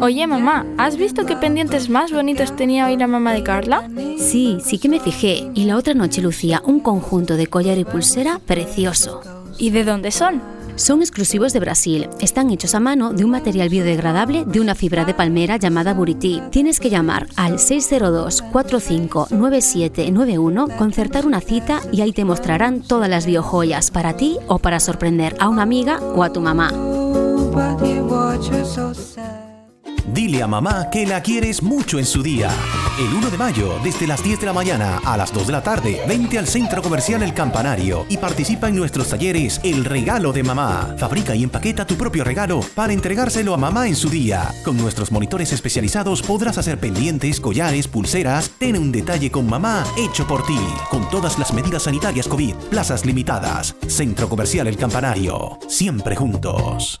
Oye, mamá, ¿has visto qué pendientes más bonitos tenía hoy la mamá de Carla? Sí, sí que me fijé. Y la otra noche lucía un conjunto de collar y pulsera precioso. ¿Y de dónde son? Son exclusivos de Brasil. Están hechos a mano de un material biodegradable de una fibra de palmera llamada Buriti. Tienes que llamar al 602-459791, concertar una cita y ahí te mostrarán todas las biojoyas para ti o para sorprender a una amiga o a tu mamá. Dile a mamá que la quieres mucho en su día. El 1 de mayo, desde las 10 de la mañana a las 2 de la tarde, vente al Centro Comercial El Campanario y participa en nuestros talleres El Regalo de Mamá. Fabrica y empaqueta tu propio regalo para entregárselo a mamá en su día. Con nuestros monitores especializados podrás hacer pendientes, collares, pulseras. Ten un detalle con mamá hecho por ti. Con todas las medidas sanitarias COVID, plazas limitadas. Centro Comercial El Campanario. Siempre juntos.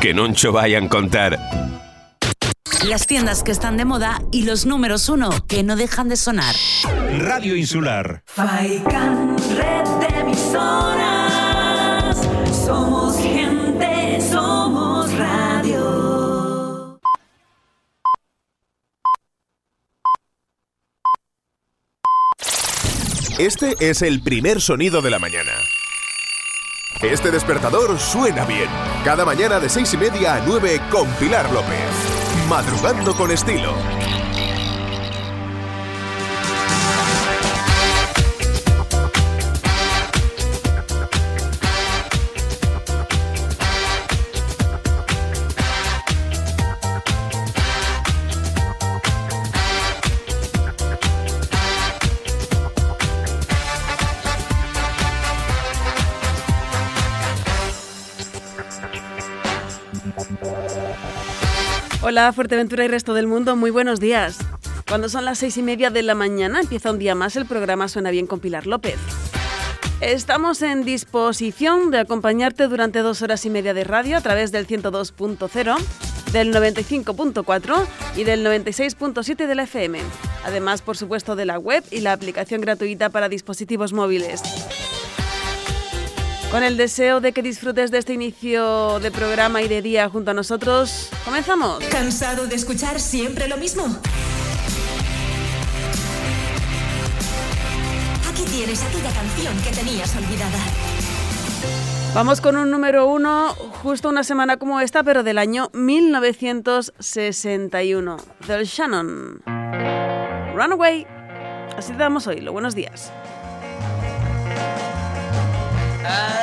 Que noncho vayan contar. Las tiendas que están de moda y los números uno que no dejan de sonar. Radio Insular. Faikan, red de emisoras. Somos gente, somos radio. Este es el primer sonido de la mañana. Este despertador suena bien. Cada mañana de seis y media a 9 con Pilar López. Madrugando con estilo. Hola Fuerteventura y resto del mundo, muy buenos días. Cuando son las seis y media de la mañana empieza un día más el programa Suena Bien con Pilar López. Estamos en disposición de acompañarte durante dos horas y media de radio a través del 102.0, del 95.4 y del 96.7 de la FM. Además, por supuesto, de la web y la aplicación gratuita para dispositivos móviles. Con el deseo de que disfrutes de este inicio de programa y de día junto a nosotros, comenzamos. ¿Cansado de escuchar siempre lo mismo? Aquí tienes aquella canción que tenías olvidada. Vamos con un número uno, justo una semana como esta, pero del año 1961. Del Shannon. Runaway. Así te damos hoy. Lo buenos días. As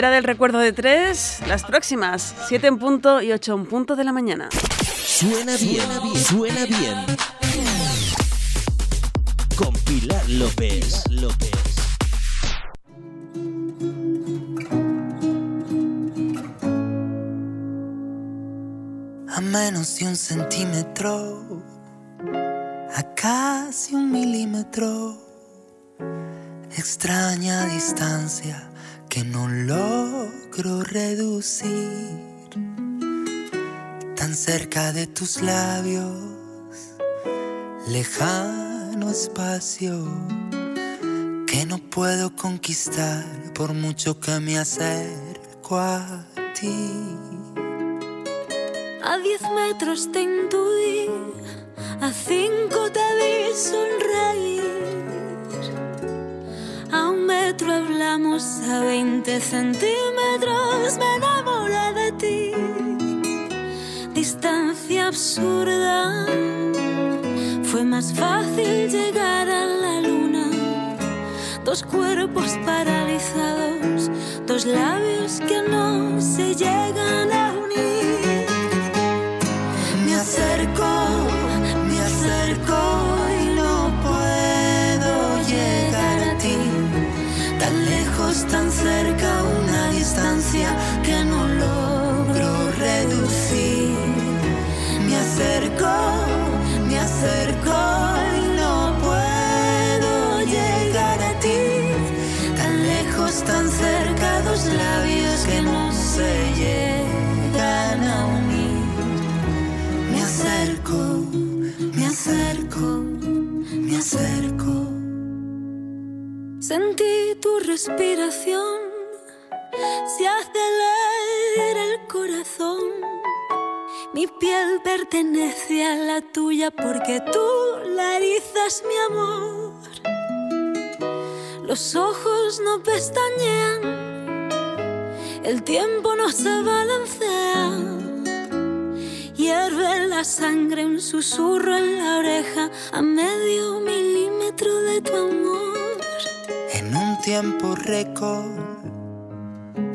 Del recuerdo de tres, las próximas, 7 en punto y 8 en punto de la mañana. Suena bien, suena bien. Con Pilar López. López. a menos de un centímetro, a casi un milímetro, extraña distancia que no logro reducir, tan cerca de tus labios, lejano espacio que no puedo conquistar por mucho que me acerco a ti. A diez metros te intuí, a cinco te vi sonreír. A un metro hablamos, a veinte centímetros me enamoré de ti. Distancia absurda, fue más fácil llegar a la luna. Dos cuerpos paralizados, dos labios que no se llegan a unir. Me acerco, Sentí tu respiración, se acelera el corazón. Mi piel pertenece a la tuya porque tú la erizas mi amor. Los ojos no pestañean, el tiempo no se balancea. Hierve la sangre, un susurro en la oreja a medio milímetro de tu amor. En un tiempo récord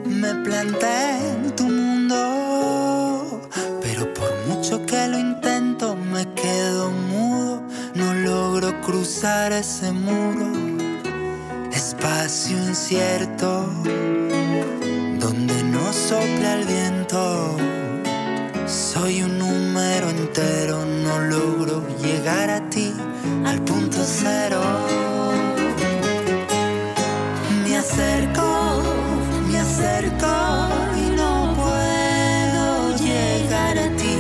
me planté en tu mundo, pero por mucho que lo intento me quedo mudo, no logro cruzar ese muro, espacio incierto donde no sopla el viento. Soy un número entero, no logro llegar a ti al punto cero. Me acerco, me acerco y no puedo llegar a ti.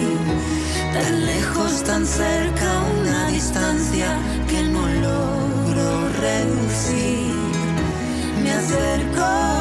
Tan lejos, tan cerca, una distancia que no logro reducir. Me acerco,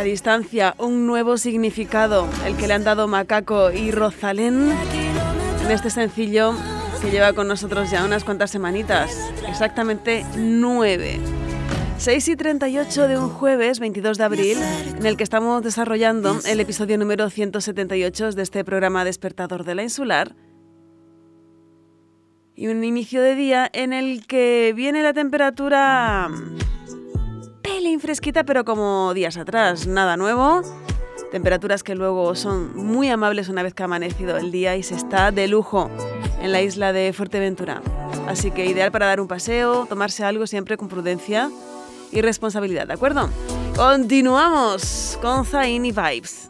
La distancia, un nuevo significado, el que le han dado Macaco y Rosalén en este sencillo que lleva con nosotros ya unas cuantas semanitas, exactamente nueve. 6 y 38 de un jueves 22 de abril, en el que estamos desarrollando el episodio número 178 de este programa Despertador de la Insular. Y un inicio de día en el que viene la temperatura pelín fresquita, pero como días atrás, nada nuevo. Temperaturas que luego son muy amables una vez que ha amanecido el día y se está de lujo en la isla de Fuerteventura. Así que ideal para dar un paseo, tomarse algo siempre con prudencia y responsabilidad, ¿de acuerdo? Continuamos con Zayn y Vibes.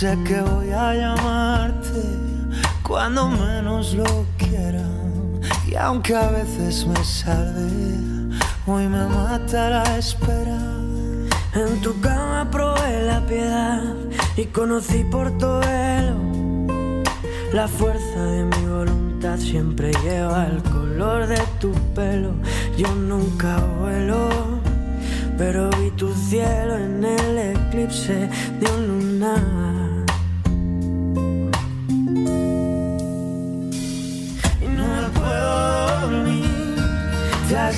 Sé que voy a llamarte cuando menos lo quiera. Y aunque a veces me salve, hoy me mata la espera. En tu cama probé la piedad y conocí por tu velo. La fuerza de mi voluntad siempre lleva el color de tu pelo. Yo nunca vuelo, pero vi tu cielo en el eclipse de un lunar.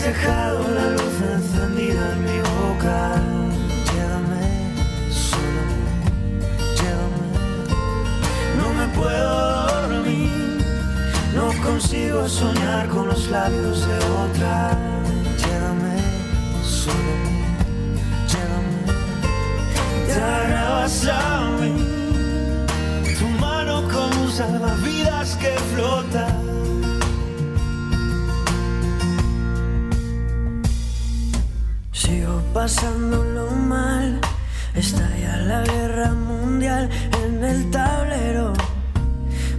Dejado la luz encendida en mi boca. Llévame solo, llévame. No me puedo dormir, no consigo soñar con los labios de otra. Llévame solo, llévame. Te agarrabas a mí, tu mano como un salvavidas que flota. Pasándolo mal. Estalla la guerra mundial en el tablero.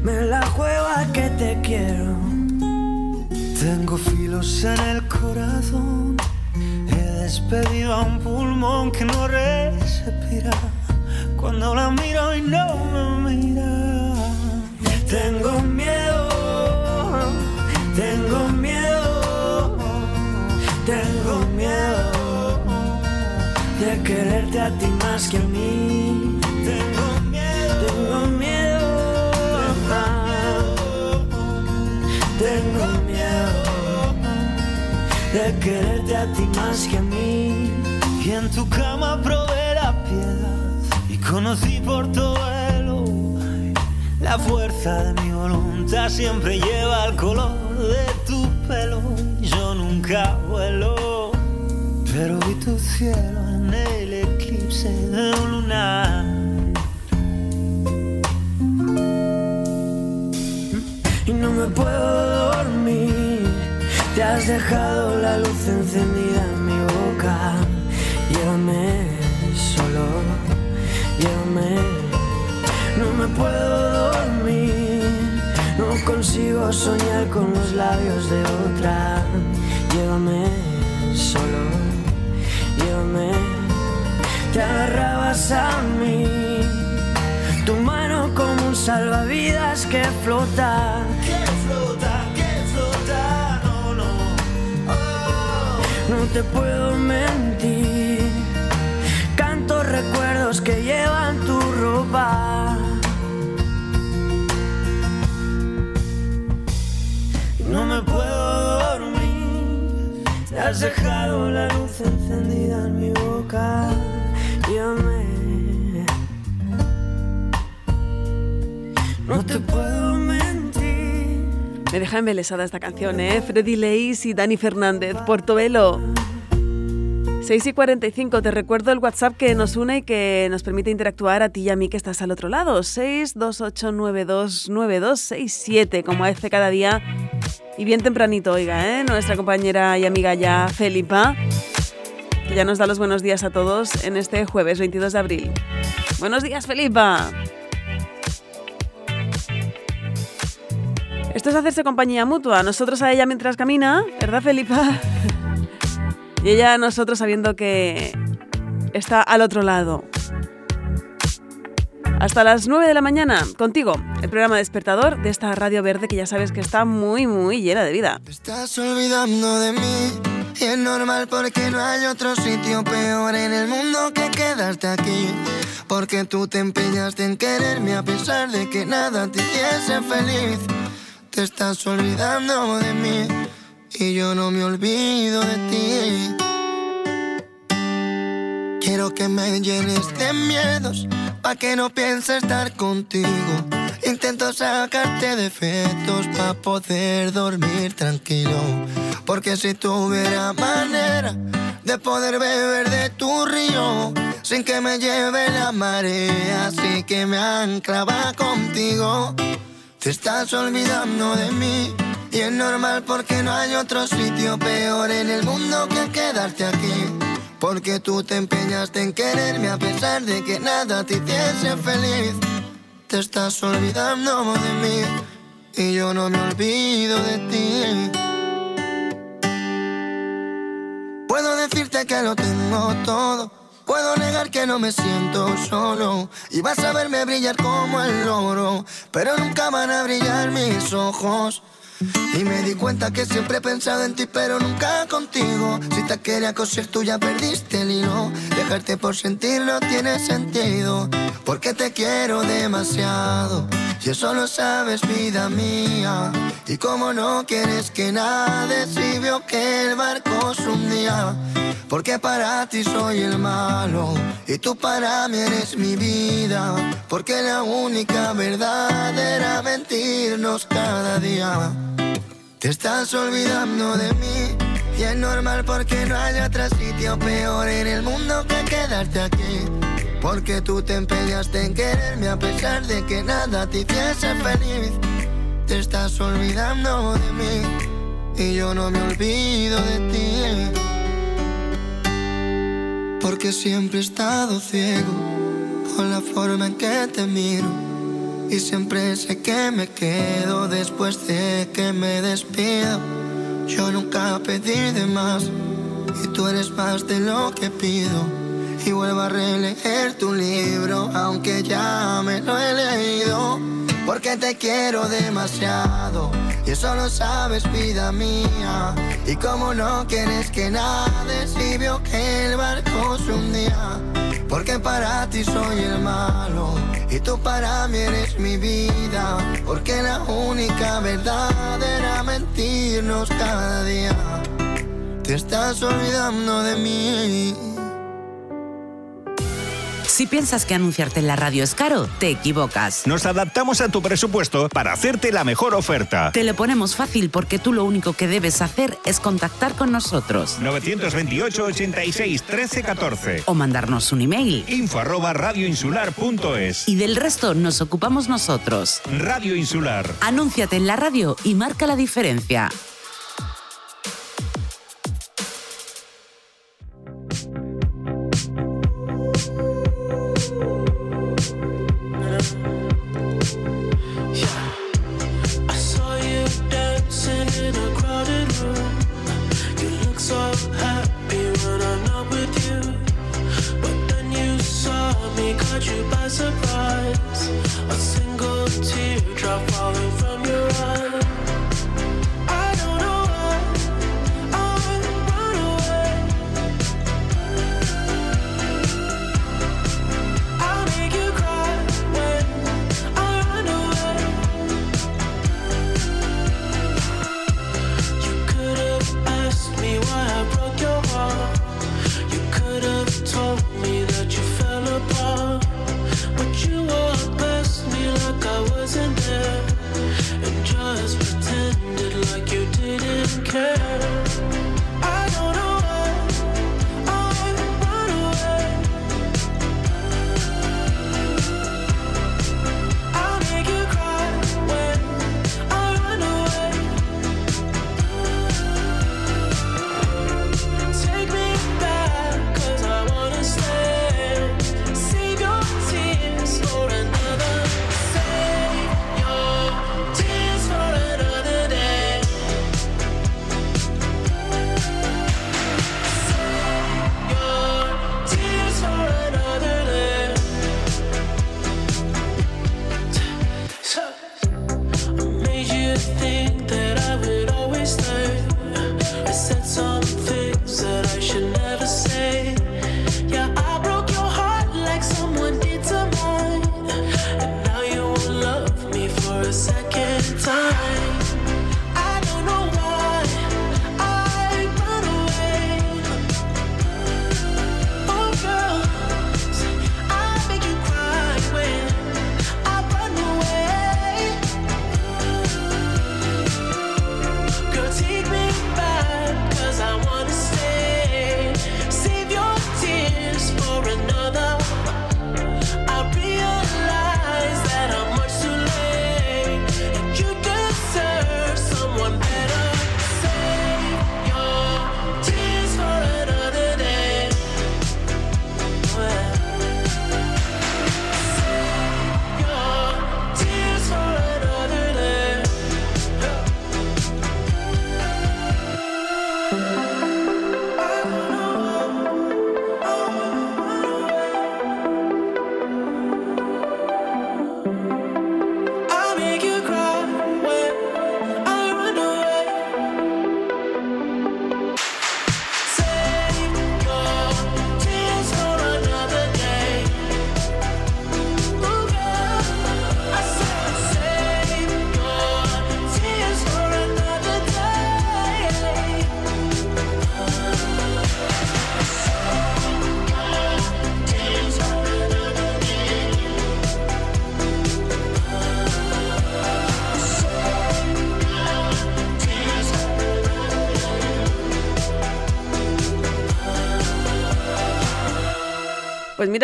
Me la juego a que te quiero. Tengo filos en el corazón. He despedido a un pulmón que no respira. Cuando la miro y no me mira. Tengo miedo, tengo miedo, De quererte a ti más que a mí. Tengo miedo, Tengo miedo. Tengo miedo de quererte a ti más que a mí. Y en tu cama probé la piedad y conocí por tu vuelo. La fuerza de mi voluntad siempre lleva el color de tu pelo. Yo nunca vuelo, pero vi tu cielo eclipse lunar. Y no me puedo dormir, te has dejado la luz encendida en mi boca. Llévame solo, llévame. No me puedo dormir, no consigo soñar con los labios de otra. Llévame Te agarrabas a mí. Tu mano como un salvavidas que flota. Que flota, que flota, no, no. No te puedo mentir. Canto recuerdos que llevan tu ropa. No me puedo dormir. Te has dejado la luz encendida en mi boca. No te puedo mentir. Me deja embelesada esta canción, ¿eh? Freddy Leis y Dani Fernández, Portobelo. 6 y 45, te recuerdo el WhatsApp que nos une y que nos permite interactuar a ti y a mí que estás al otro lado. 628929267, como hace cada día. Y bien tempranito, oiga, ¿eh? Nuestra compañera y amiga ya, Felipa, que ya nos da los buenos días a todos en este jueves 22 de abril. Buenos días, Felipa. Esto es hacerse compañía mutua. Nosotros a ella mientras camina, ¿verdad, Felipa? Y ella a nosotros sabiendo que está al otro lado. Hasta las 9 de la mañana, contigo, el programa despertador de esta radio verde que ya sabes que está muy, muy llena de vida. Estás olvidando de mí y es normal porque no hay otro sitio peor en el mundo que quedarte aquí. Porque tú te empeñaste en quererme a pesar de que nada te hiciese feliz. Te estás olvidando de mí y yo no me olvido de ti. Quiero que me llenes de miedos pa' que no piense estar contigo. Intento sacarte defectos pa' poder dormir tranquilo. Porque si tuviera manera de poder beber de tu río sin que me lleve la marea, así que me anclaba contigo. Te estás olvidando de mí y es normal porque no hay otro sitio peor en el mundo que quedarte aquí. Porque tú te empeñaste en quererme a pesar de que nada te hiciese feliz. Te estás olvidando de mí y yo no me olvido de ti. Puedo decirte que lo tengo todo. Puedo negar que no me siento solo y vas a verme brillar como el oro, pero nunca van a brillar mis ojos. Y me di cuenta que siempre he pensado en ti, pero nunca contigo. Si te quería coser, tú ya perdiste el hilo. Dejarte por sentir no tiene sentido, porque te quiero demasiado. Y eso lo sabes, vida mía. Y como no quieres que nade, si vio que el barco se hundía. Porque para ti soy el malo y tú para mí eres mi vida. Porque la única verdad era mentirnos cada día. Te estás olvidando de mí y es normal porque no hay otro sitio peor en el mundo que quedarte aquí. Porque tú te empeñaste en quererme a pesar de que nada te hiciese feliz. Te estás olvidando de mí y yo no me olvido de ti. Porque siempre he estado ciego con la forma en que te miro. Y siempre sé que me quedo después de que me despido. Yo nunca pedí de más y tú eres más de lo que pido. Y vuelvo a releer tu libro, aunque ya me lo he leído. Porque te quiero demasiado y eso lo sabes, vida mía. Y como no quieres que nade, si vio que el barco se hundía. Porque para ti soy el malo y tú para mí eres mi vida. Porque la única verdad era mentirnos cada día. Te estás olvidando de mí. Si piensas que anunciarte en la radio es caro, te equivocas. Nos adaptamos a tu presupuesto para hacerte la mejor oferta. Te lo ponemos fácil porque tú lo único que debes hacer es contactar con nosotros. 928 86 13 14 o mandarnos un email info radioinsular.es y del resto nos ocupamos nosotros. Radio Insular. Anúnciate en la radio y marca la diferencia. you by surprise. A single teardrop falling from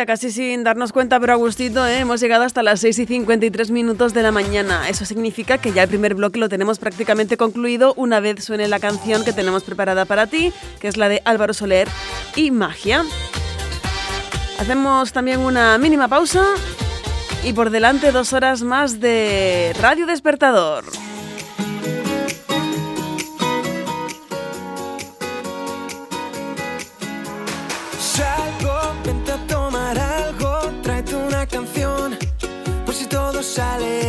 casi sin darnos cuenta, pero a gustito, ¿eh? hemos llegado hasta las 6 y 53 minutos de la mañana. Eso significa que ya el primer bloque lo tenemos prácticamente concluido una vez suene la canción que tenemos preparada para ti, que es la de Álvaro Soler y Magia. Hacemos también una mínima pausa y por delante dos horas más de Radio Despertador. sale.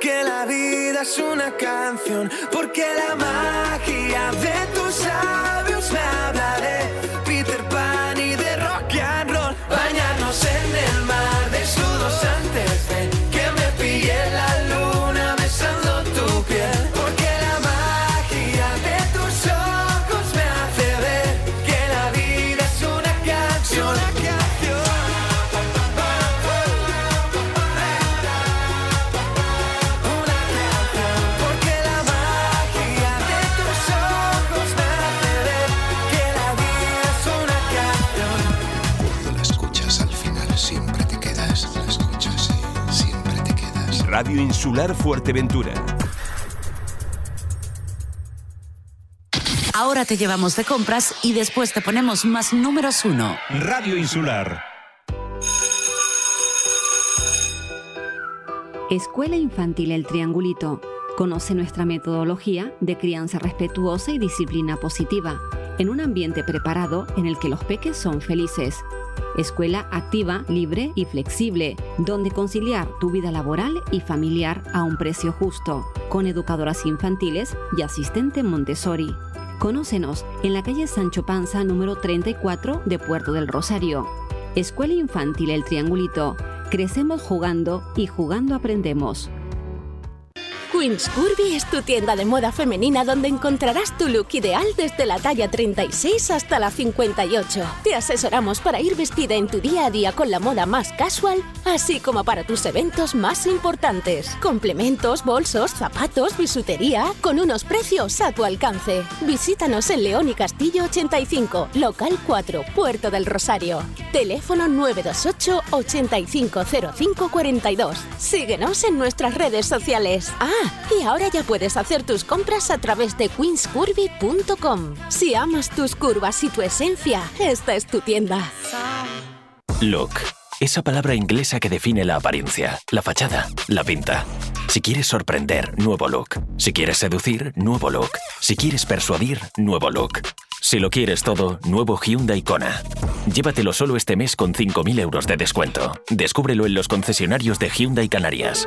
Que la vida es una canción. Porque la magia de tus labios me habla de Insular Fuerteventura. Ahora te llevamos de compras y después te ponemos más números uno. Radio Insular. Escuela Infantil El Triangulito. Conoce nuestra metodología de crianza respetuosa y disciplina positiva, en un ambiente preparado en el que los peques son felices. Escuela activa, libre y flexible, donde conciliar tu vida laboral y familiar a un precio justo, con educadoras infantiles y asistente Montessori. Conócenos en la calle Sancho Panza número 34 de Puerto del Rosario. Escuela Infantil El Triangulito. Crecemos jugando y jugando aprendemos. Queen's Curvy es tu tienda de moda femenina donde encontrarás tu look ideal desde la talla 36 hasta la 58. Te asesoramos para ir vestida en tu día a día con la moda más casual, así como para tus eventos más importantes. Complementos, bolsos, zapatos, bisutería, con unos precios a tu alcance. Visítanos en León y Castillo 85, local 4, Puerto del Rosario. Teléfono 928 850542. Síguenos en nuestras redes sociales. Ah, y ahora ya puedes hacer tus compras a través de queenscurvy.com. Si amas tus curvas y tu esencia, esta es tu tienda. Look. Esa palabra inglesa que define la apariencia, la fachada, la pinta. Si quieres sorprender, nuevo look. Si quieres seducir, nuevo look. Si quieres persuadir, nuevo look. Si lo quieres todo, nuevo Hyundai Kona. Llévatelo solo este mes con 5.000 euros de descuento. Descúbrelo en los concesionarios de Hyundai Canarias.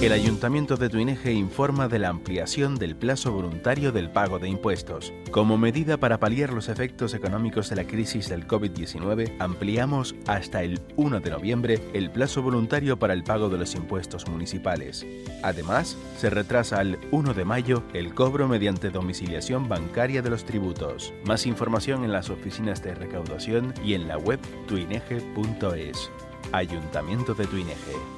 El Ayuntamiento de Tuineje informa de la ampliación del plazo voluntario del pago de impuestos. Como medida para paliar los efectos económicos de la crisis del COVID-19, ampliamos hasta el 1 de noviembre el plazo voluntario para el pago de los impuestos municipales. Además, se retrasa al 1 de mayo el cobro mediante domiciliación bancaria de los tributos. Más información en las oficinas de recaudación y en la web tuineje.es. Ayuntamiento de Tuineje.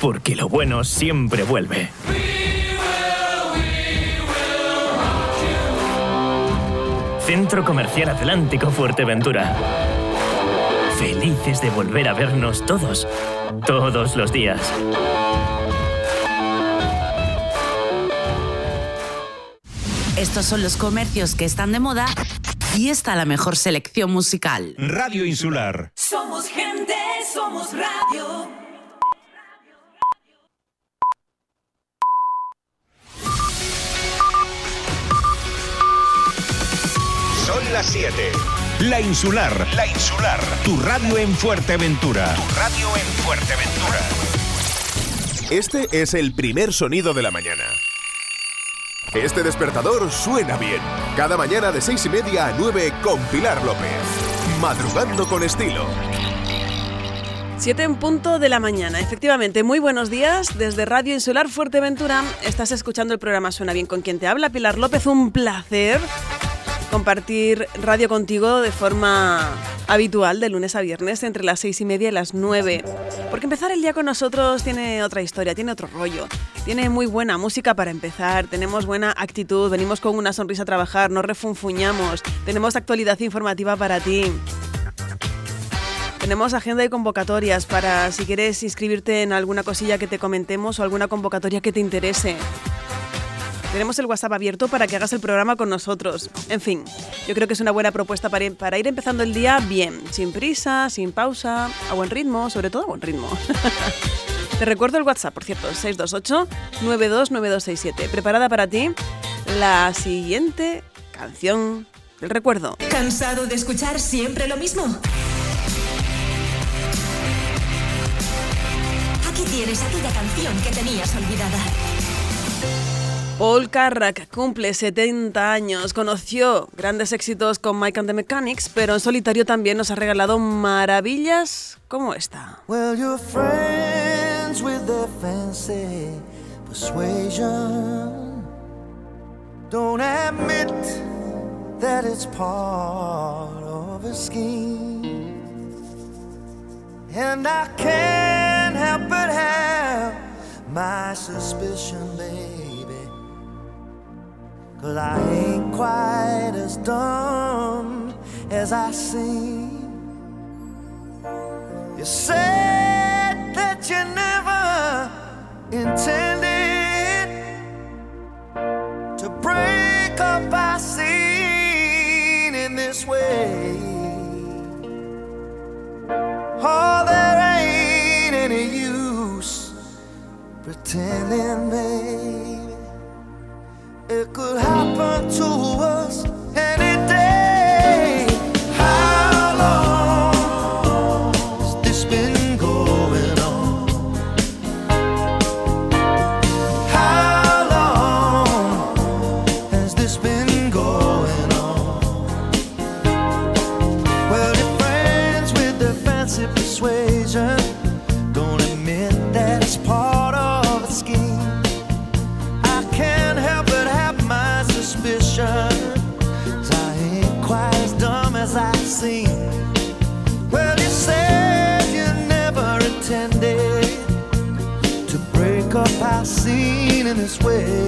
Porque lo bueno siempre vuelve. Centro Comercial Atlántico Fuerteventura. Felices de volver a vernos todos, todos los días. Estos son los comercios que están de moda y está la mejor selección musical. Radio Insular. Somos gente, somos radio. Son las 7. La Insular. La Insular. Tu radio en Fuerteventura. Tu radio en Fuerteventura. Este es el primer sonido de la mañana. Este despertador suena bien. Cada mañana de seis y media a 9 con Pilar López. Madrugando con estilo. 7 en punto de la mañana. Efectivamente, muy buenos días. Desde Radio Insular Fuerteventura estás escuchando el programa Suena Bien con quien te habla, Pilar López. Un placer compartir radio contigo de forma habitual de lunes a viernes entre las seis y media y las 9. Porque empezar el día con nosotros tiene otra historia, tiene otro rollo. Tiene muy buena música para empezar, tenemos buena actitud, venimos con una sonrisa a trabajar, no refunfuñamos, tenemos actualidad informativa para ti. Tenemos agenda y convocatorias para si quieres inscribirte en alguna cosilla que te comentemos o alguna convocatoria que te interese. Tenemos el WhatsApp abierto para que hagas el programa con nosotros. En fin, yo creo que es una buena propuesta para, para ir empezando el día bien, sin prisa, sin pausa, a buen ritmo, sobre todo a buen ritmo. Te recuerdo el WhatsApp, por cierto, 628-929267. Preparada para ti la siguiente canción del recuerdo. ¿Cansado de escuchar siempre lo mismo? Aquí tienes aquella canción que tenías olvidada. Paul Carrack cumple 70 años, conoció grandes éxitos con Mike and the Mechanics, pero en solitario también nos ha regalado maravillas como esta. Well, you're friends with their fancy persuasion. Don't admit that it's part of a scheme. And I can't help but have my suspicion, baby. Cause I ain't quite as dumb as I seem. You said that you never intended to break up our scene in this way. Oh, there ain't any use pretending, baby. It could happen to us any day. In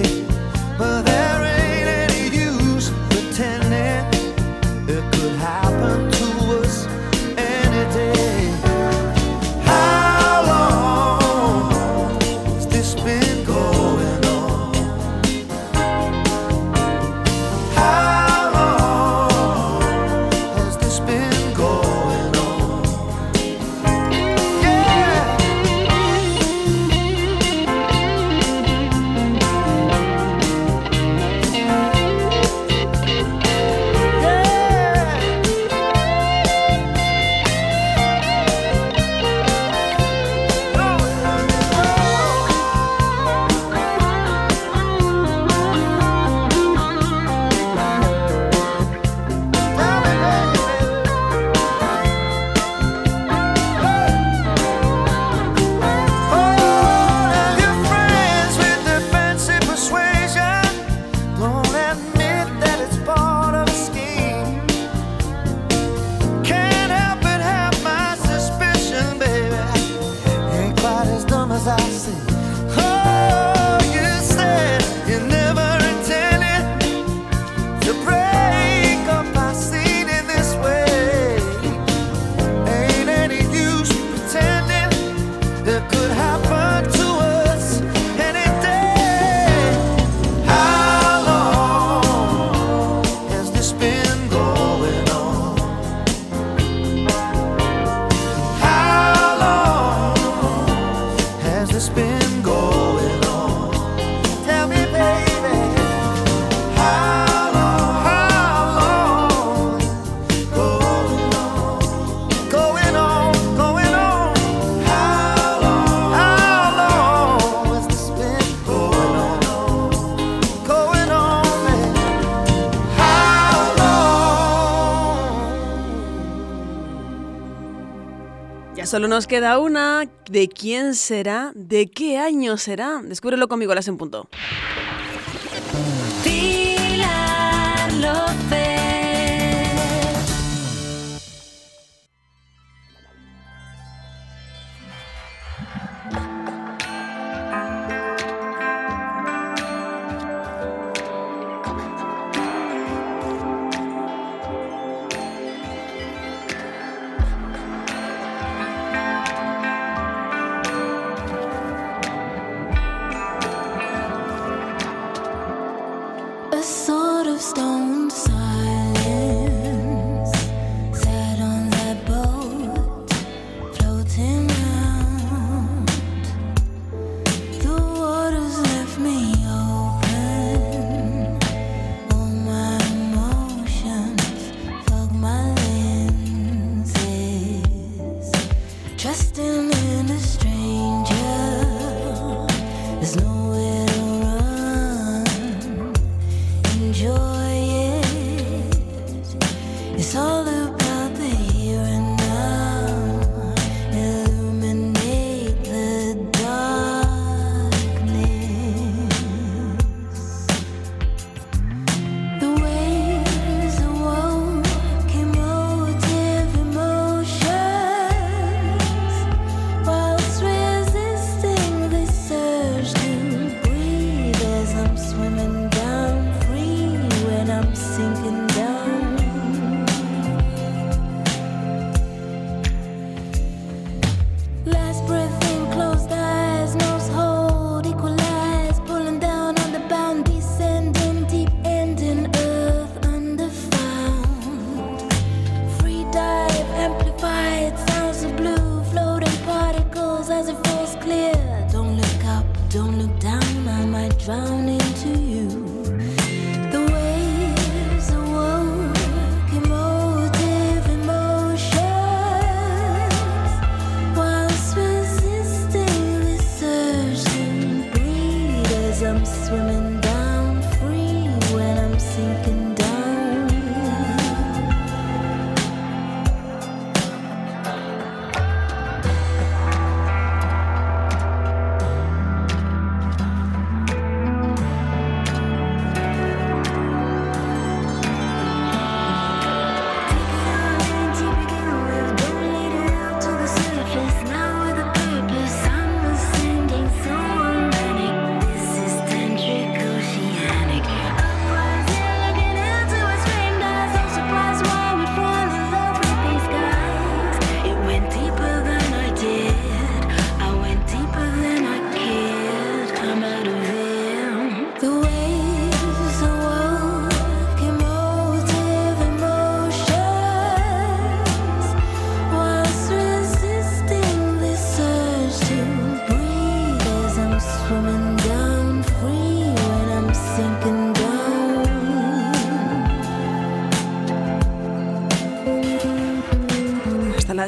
Solo nos queda una. ¿De quién será? ¿De qué año será? Descúbrelo conmigo las en punto.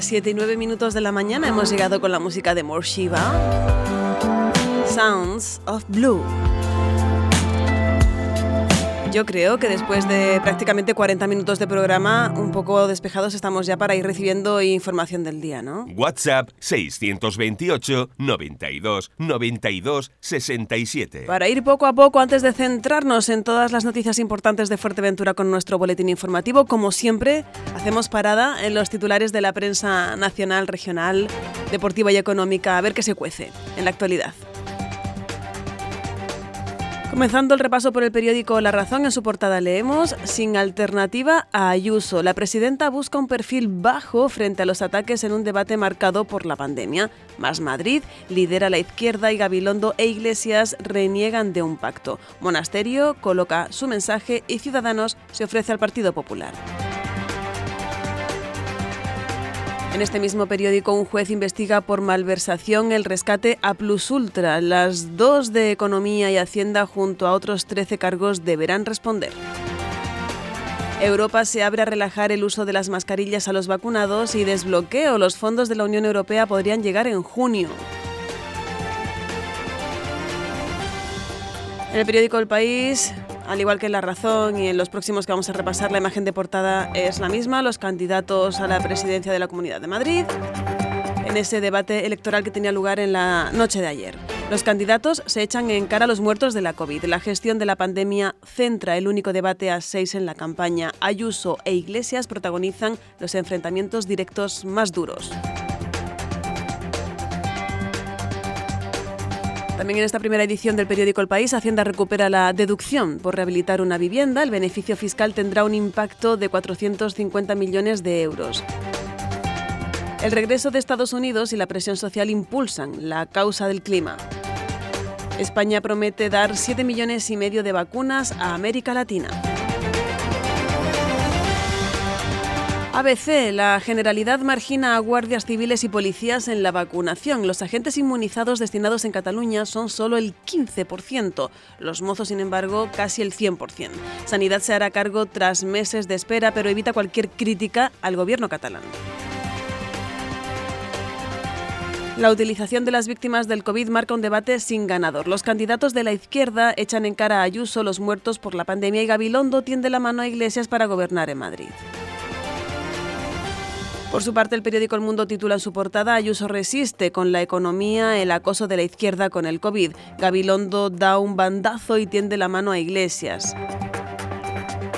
Las 7 y 9 minutos de la mañana hemos llegado con la música de Morshiva. Sounds of Blue. Yo creo que después de prácticamente 40 minutos de programa, un poco despejados estamos ya para ir recibiendo información del día, ¿no? WhatsApp 628 92 92 67. Para ir poco a poco, antes de centrarnos en todas las noticias importantes de Fuerteventura con nuestro boletín informativo, como siempre, hacemos parada en los titulares de la prensa nacional, regional, deportiva y económica, a ver qué se cuece en la actualidad. Comenzando el repaso por el periódico La Razón, en su portada leemos, sin alternativa a Ayuso, la presidenta busca un perfil bajo frente a los ataques en un debate marcado por la pandemia. Más Madrid lidera la izquierda y Gabilondo e Iglesias reniegan de un pacto. Monasterio coloca su mensaje y Ciudadanos se ofrece al Partido Popular. En este mismo periódico, un juez investiga por malversación el rescate a Plus Ultra. Las dos de Economía y Hacienda, junto a otros 13 cargos, deberán responder. Europa se abre a relajar el uso de las mascarillas a los vacunados y desbloqueo. Los fondos de la Unión Europea podrían llegar en junio. En el periódico El País, al igual que en La Razón y en los próximos que vamos a repasar, la imagen de portada es la misma, los candidatos a la presidencia de la Comunidad de Madrid. en ese debate electoral que tenía lugar en la noche de ayer. Los candidatos se echan en cara a los muertos de la COVID. La gestión de la pandemia centra el único debate a seis en la campaña. Ayuso e Iglesias protagonizan los enfrentamientos directos más duros. También en esta primera edición del periódico El País, Hacienda recupera la deducción por rehabilitar una vivienda. El beneficio fiscal tendrá un impacto de 450 millones de euros. El regreso de Estados Unidos y la presión social impulsan la causa del clima. España promete dar 7 millones y medio de vacunas a América Latina. ABC, la Generalidad margina a guardias civiles y policías en la vacunación. Los agentes inmunizados destinados en Cataluña son solo el 15%, los mozos, sin embargo, casi el 100%. Sanidad se hará cargo tras meses de espera, pero evita cualquier crítica al gobierno catalán. La utilización de las víctimas del COVID marca un debate sin ganador. Los candidatos de la izquierda echan en cara a Ayuso los muertos por la pandemia y Gabilondo tiende la mano a Iglesias para gobernar en Madrid. Por su parte, el periódico El Mundo titula en su portada Ayuso resiste con la economía el acoso de la izquierda con el COVID. Gabilondo da un bandazo y tiende la mano a Iglesias.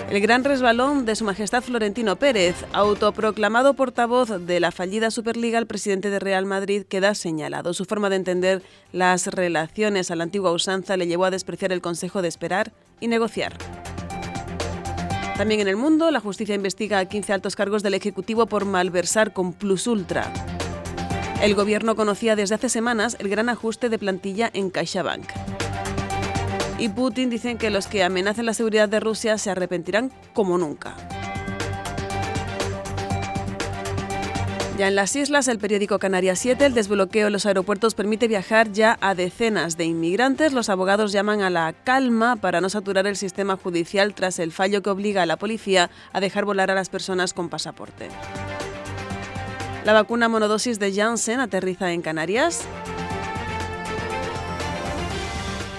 El gran resbalón de Su Majestad Florentino Pérez, autoproclamado portavoz de la fallida Superliga, el presidente de Real Madrid queda señalado. Su forma de entender las relaciones a la antigua usanza le llevó a despreciar el consejo de esperar y negociar. También en el mundo, la justicia investiga a 15 altos cargos del Ejecutivo por malversar con Plus Ultra. El gobierno conocía desde hace semanas el gran ajuste de plantilla en CaixaBank. Y Putin dicen que los que amenacen la seguridad de Rusia se arrepentirán como nunca. Ya en las islas, el periódico Canarias 7, el desbloqueo en los aeropuertos permite viajar ya a decenas de inmigrantes. Los abogados llaman a la calma para no saturar el sistema judicial tras el fallo que obliga a la policía a dejar volar a las personas con pasaporte. La vacuna monodosis de Janssen aterriza en Canarias.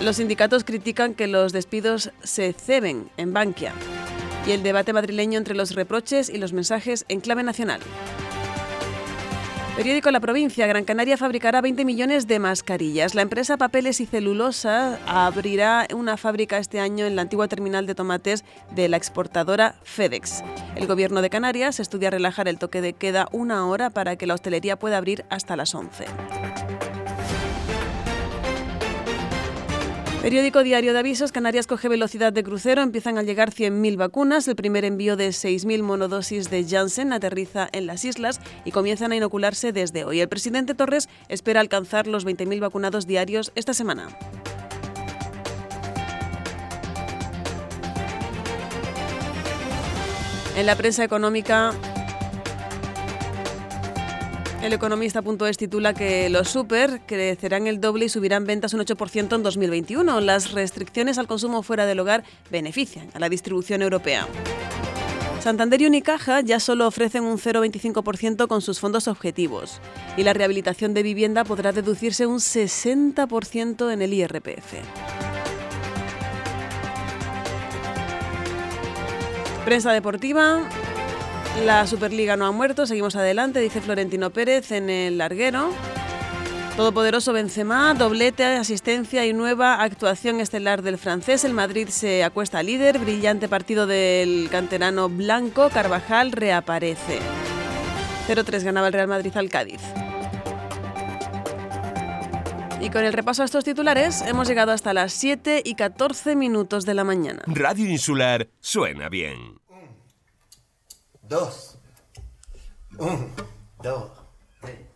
Los sindicatos critican que los despidos se ceben en Bankia y el debate madrileño entre los reproches y los mensajes en clave nacional. Periódico La Provincia, Gran Canaria fabricará 20 millones de mascarillas. La empresa Papeles y Celulosa abrirá una fábrica este año en la antigua terminal de tomates de la exportadora FedEx. El gobierno de Canarias estudia relajar el toque de queda una hora para que la hostelería pueda abrir hasta las 11. Periódico Diario de Avisos, Canarias coge velocidad de crucero, empiezan a llegar 100.000 vacunas, el primer envío de 6.000 monodosis de Janssen aterriza en las islas y comienzan a inocularse desde hoy. El presidente Torres espera alcanzar los 20.000 vacunados diarios esta semana. En la prensa económica, el economista.es titula que los super crecerán el doble y subirán ventas un 8% en 2021. Las restricciones al consumo fuera del hogar benefician a la distribución europea. Santander y Unicaja ya solo ofrecen un 0,25% con sus fondos objetivos y la rehabilitación de vivienda podrá deducirse un 60% en el IRPF. Prensa deportiva. La Superliga no ha muerto, seguimos adelante, dice Florentino Pérez en el larguero. Todopoderoso Benzema, doblete, asistencia y nueva actuación estelar del francés. El Madrid se acuesta líder, brillante partido del canterano blanco, Carvajal reaparece. 0-3 ganaba el Real Madrid al Cádiz. Y con el repaso a estos titulares hemos llegado hasta las 7 y 14 minutos de la mañana. Radio Insular suena bien. Dos. Un, dos, tres.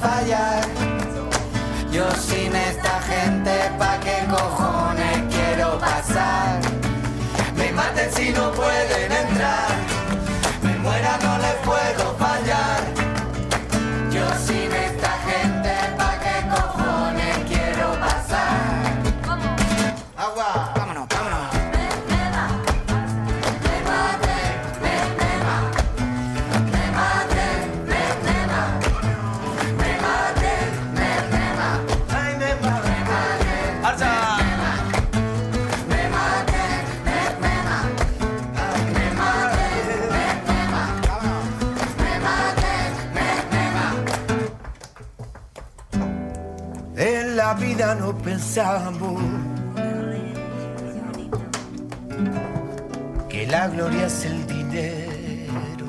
fallar. Yo sin esta gente, ¿pa' qué cojones quiero pasar? Me maten si no pueden entrar. Me muera, no les puedo vida no pensamos que la gloria es el dinero.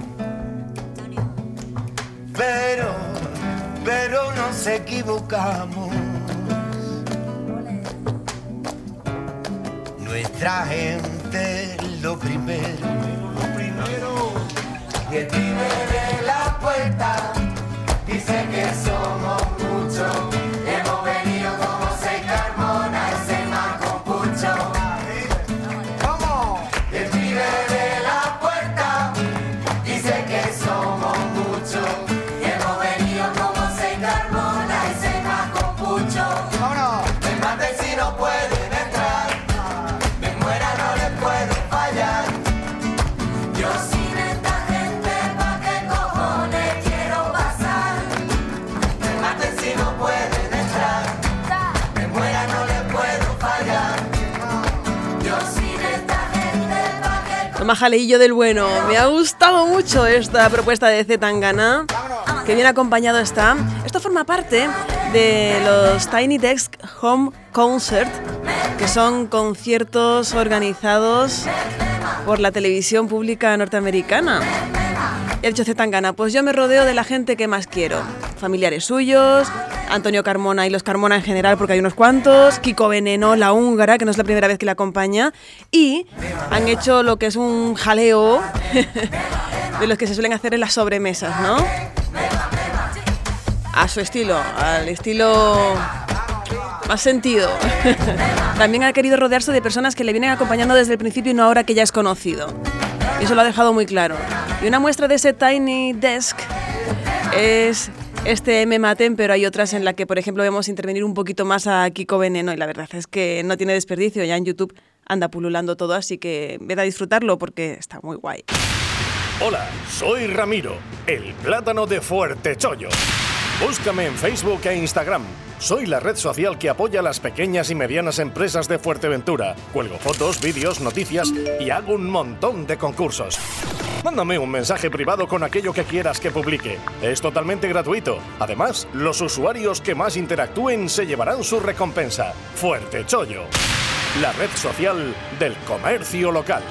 Pero, pero nos equivocamos. Nuestra gente lo primero. Lo primero. Y el de la puerta dice que somos muchos. ¿Pa' qué Toma jaleillo del bueno. Me ha gustado mucho esta propuesta de Z Tangana. Que bien acompañado está. Esto forma parte de los Tiny Desk Home Concert, que son conciertos organizados por la televisión pública norteamericana. Y ha dicho Z Tangana, pues yo me rodeo de la gente que más quiero. Familiares suyos, Antonio Carmona y los Carmona en general, porque hay unos cuantos, Kiko Veneno, la húngara, que no es la primera vez que la acompaña, y han hecho lo que es un jaleo de los que se suelen hacer en las sobremesas, ¿no? A su estilo, al estilo más sentido. También ha querido rodearse de personas que le vienen acompañando desde el principio y no ahora que ya es conocido. Y eso lo ha dejado muy claro. Y una muestra de ese Tiny Desk es este M Maten, pero hay otras en las que, por ejemplo, vemos intervenir un poquito más a Kiko Veneno y la verdad es que no tiene desperdicio. Ya en YouTube anda pululando todo, así que ved a disfrutarlo porque está muy guay. Hola, soy Ramiro, el plátano de Fuerte Chollo. Búscame en Facebook e Instagram. Soy la red social que apoya a las pequeñas y medianas empresas de Fuerteventura. Cuelgo fotos, vídeos, noticias y hago un montón de concursos. Mándame un mensaje privado con aquello que quieras que publique. Es totalmente gratuito. Además, los usuarios que más interactúen se llevarán su recompensa. Fuerte Chollo, la red social del comercio local.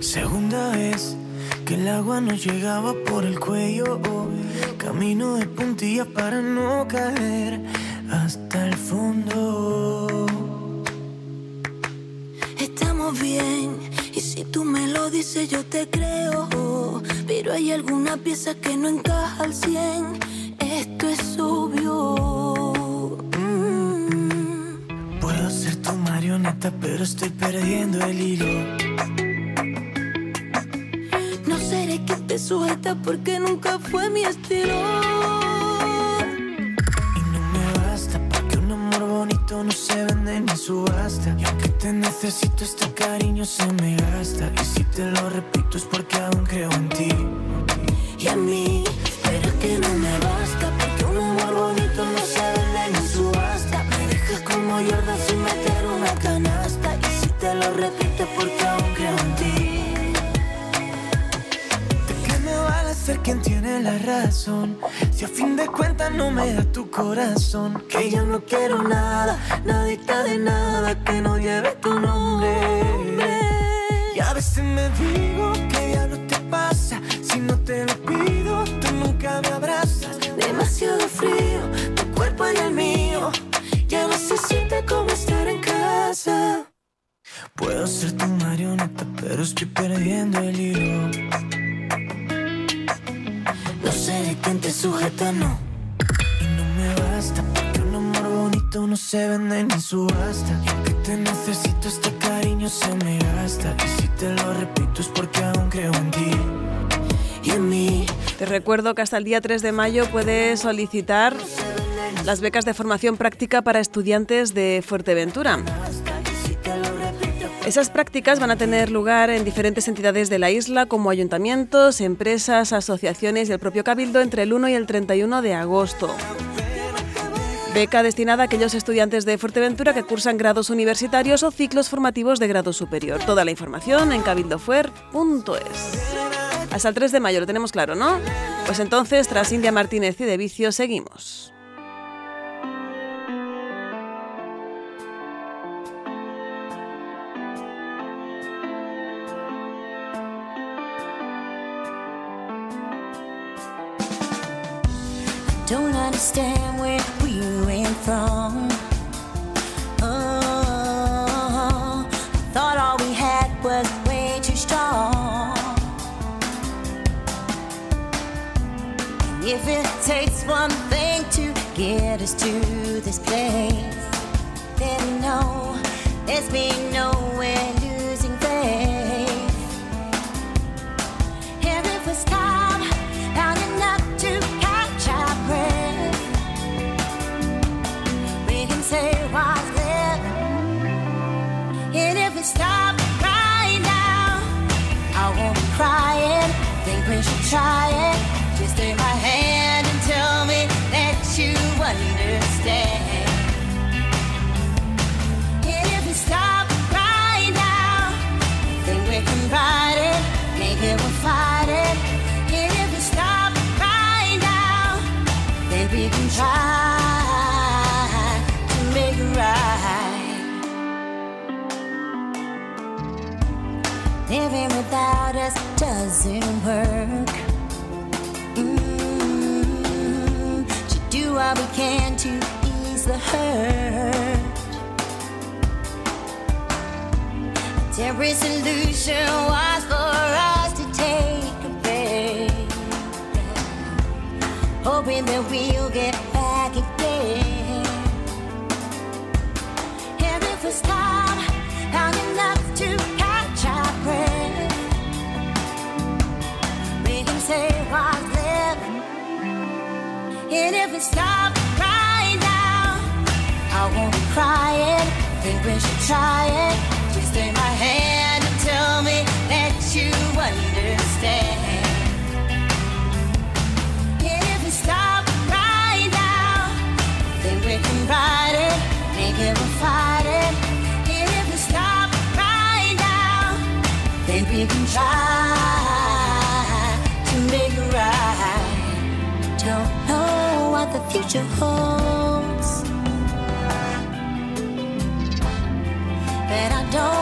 Segunda vez que el agua nos llegaba por el cuello. Camino de puntillas para no caer hasta el fondo. Estamos bien, y si tú me lo dices yo te creo. Pero hay alguna pieza que no encaja al 100, esto es obvio. Mm. Puedo ser tu marioneta, pero estoy perdiendo el hilo. Te sujeta porque nunca fue mi estilo. Me basta porque un amor bonito no se vende ni subasta. Y aunque te necesito, este cariño se me gasta. Y si te lo repito es porque aún creo en ti. Y a mí, pero es que no me basta porque un amor bonito no se vende ni subasta. Me dejas como Jordan sin meter una canasta. Y si te lo repito es porque aún creo en ti. Ser quien tiene la razón. Si a fin de cuentas no me da tu corazón, que yo no quiero nada, nadita de nada que no lleve tu nombre. Y a veces me digo que ya no te pasa, si no te lo pido, tú nunca me abrazas. Demasiado frío, tu cuerpo y el mío, ya no se siente como estar en casa. Puedo ser tu marioneta, pero estoy perdiendo el hilo. No sé de quién te sujeta, no. Y no me basta, porque un amor bonito no se vende ni subasta. Y aunque te necesito, este cariño se me gasta. Y si te lo repito, es porque aún creo en ti. Y en mí. Te recuerdo que hasta el día 3 de mayo puedes solicitar las becas de formación práctica para estudiantes de Fuerteventura. Esas prácticas van a tener lugar en diferentes entidades de la isla, como ayuntamientos, empresas, asociaciones y el propio Cabildo entre el 1 y el 31 de agosto. Beca destinada a aquellos estudiantes de Fuerteventura que cursan grados universitarios o ciclos formativos de grado superior. Toda la información en cabildofuer.es. Hasta el 3 de mayo, lo tenemos claro, ¿no? Pues entonces, tras India Martínez y de Vicio, seguimos. Don't understand where we went from. Oh, thought all we had was way too strong. And if it takes one thing to get us to this place, then no, there's been no crying. Think we should try it. Living without us doesn't work. Mm, to do what we can to ease the hurt. A temporary solution was for us to take a break, hoping that we'll get back again. And if we stop And if we stop right now, I won't be crying. Think we should try it. Just take my hand and tell me that you understand. And if we stop right now, then we can ride it. Maybe we'll fight it. And if we stop right now, then we can try future holds. But I don't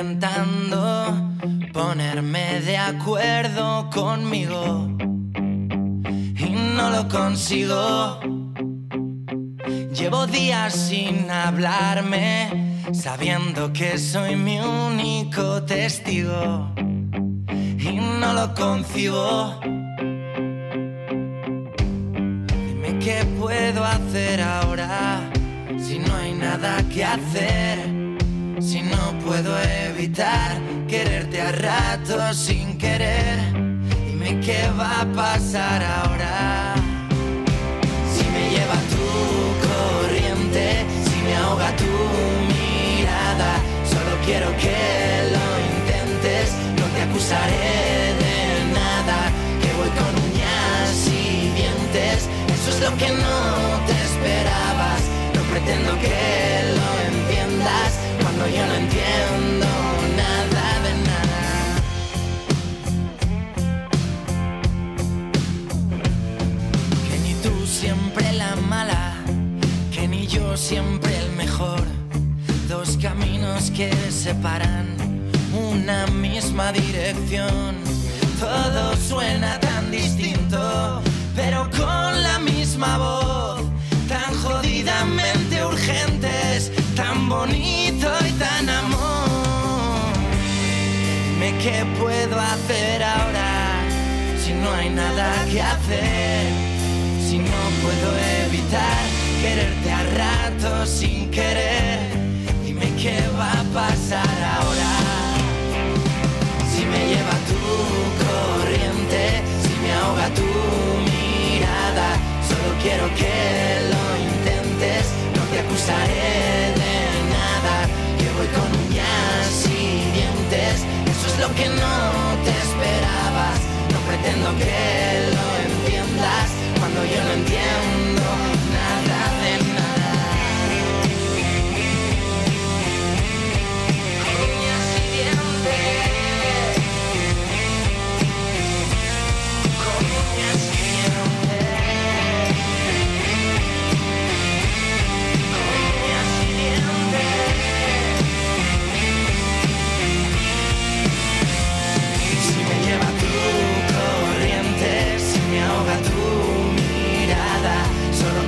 intentando ponerme de acuerdo conmigo y no lo consigo. Llevo días sin hablarme sabiendo que soy mi único testigo y no lo concibo. Dime qué puedo hacer ahora si no hay nada que hacer, si no puedo evitar quererte a ratos sin querer. Dime qué va a pasar ahora. Si me lleva tu corriente, si me ahoga tu mirada, solo quiero que lo intentes, no te acusaré de nada, que voy con uñas y dientes, eso es lo que no te esperabas, no pretendo que cuando yo no entiendo nada de nada. Que ni tú siempre la mala, que ni yo siempre el mejor. Dos caminos que separan una misma dirección. Todo suena tan distinto, pero con la misma voz. Tan jodidamente urgentes, tan bonito y tan amor. Dime qué puedo hacer ahora si no hay nada que hacer. Si no puedo evitar quererte a ratos sin querer. Dime qué va a pasar ahora. Si me lleva tu corriente, si me ahoga tu mirada, solo quiero que lo intentes, no te acusaré lo que no te esperabas, no pretendo que lo entiendas, cuando yo no entiendo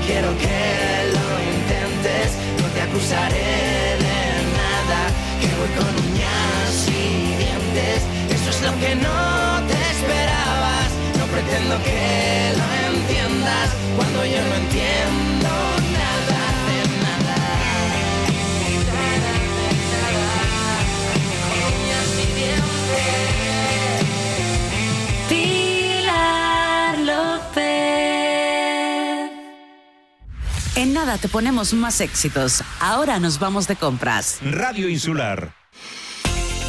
quiero que lo intentes, no te acusaré de nada, que voy con uñas y dientes, eso es lo que no te esperabas, no pretendo que lo entiendas, cuando yo no entiendo nada de nada. Uñas y dientes. En nada te ponemos más éxitos. Ahora nos vamos de compras. Radio Insular.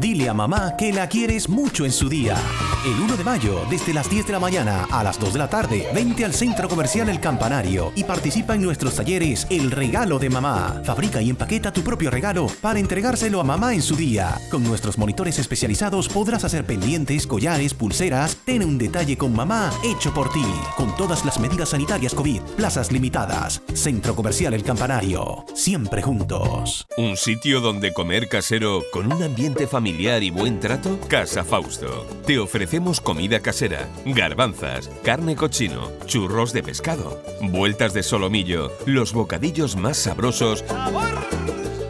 Dile a mamá que la quieres mucho en su día. El 1 de mayo, desde las 10 de la mañana a las 2 de la tarde, vente al Centro Comercial El Campanario y participa en nuestros talleres El Regalo de Mamá. Fabrica y empaqueta tu propio regalo para entregárselo a mamá en su día. Con nuestros monitores especializados podrás hacer pendientes, collares, pulseras. Ten un detalle con mamá hecho por ti. Con todas las medidas sanitarias COVID, plazas limitadas. Centro Comercial El Campanario. Siempre juntos. ¿Un sitio donde comer casero con un ambiente familiar y buen trato? Casa Fausto. Te ofrecemos comida casera, garbanzas, carne cochino, churros de pescado, vueltas de solomillo, los bocadillos más sabrosos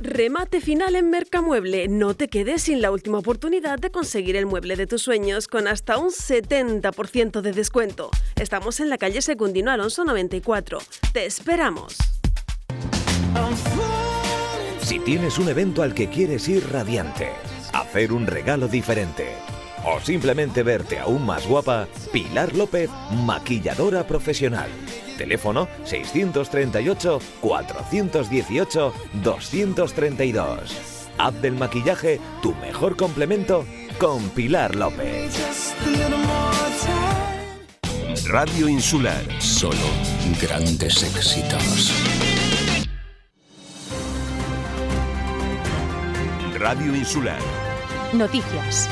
Remate final en Mercamueble. No te quedes sin la última oportunidad de conseguir el mueble de tus sueños con hasta un 70% de descuento. Estamos en la calle Secundino Alonso 94. Te esperamos. Si tienes un evento al que quieres ir radiante, hacer un regalo diferente o simplemente verte aún más guapa, Pilar López, maquilladora profesional. Teléfono 638-418-232. Haz del maquillaje tu mejor complemento con Pilar López. Radio Insular. Solo grandes éxitos. Radio Insular. Noticias.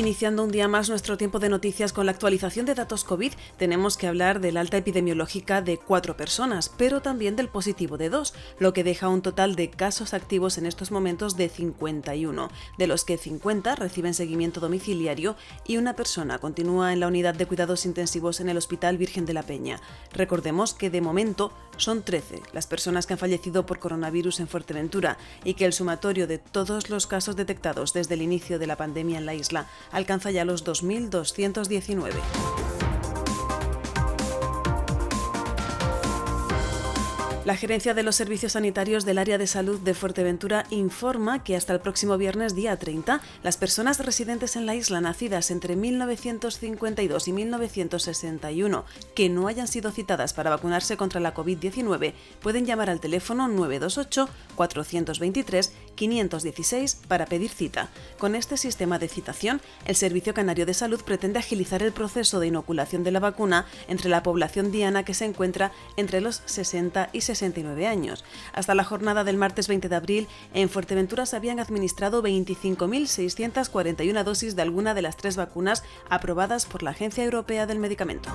Iniciando un día más nuestro tiempo de noticias con la actualización de datos COVID, tenemos que hablar del alta epidemiológica de cuatro personas, pero también del positivo de dos, lo que deja un total de casos activos en estos momentos de 51, de los que 50 reciben seguimiento domiciliario y una persona continúa en la unidad de cuidados intensivos en el Hospital Virgen de la Peña. Recordemos que de momento son 13 las personas que han fallecido por coronavirus en Fuerteventura y que el sumatorio de todos los casos detectados desde el inicio de la pandemia en la isla alcanza ya los 2.219. La Gerencia de los Servicios Sanitarios del Área de Salud de Fuerteventura informa que hasta el próximo viernes día 30, las personas residentes en la isla nacidas entre 1952 y 1961 que no hayan sido citadas para vacunarse contra la COVID-19 pueden llamar al teléfono 928-423-516 para pedir cita. Con este sistema de citación, el Servicio Canario de Salud pretende agilizar el proceso de inoculación de la vacuna entre la población diana que se encuentra entre los 60 y 69 años. Hasta la jornada del martes 20 de abril, en Fuerteventura se habían administrado 25.641 dosis de alguna de las tres vacunas aprobadas por la Agencia Europea del Medicamento.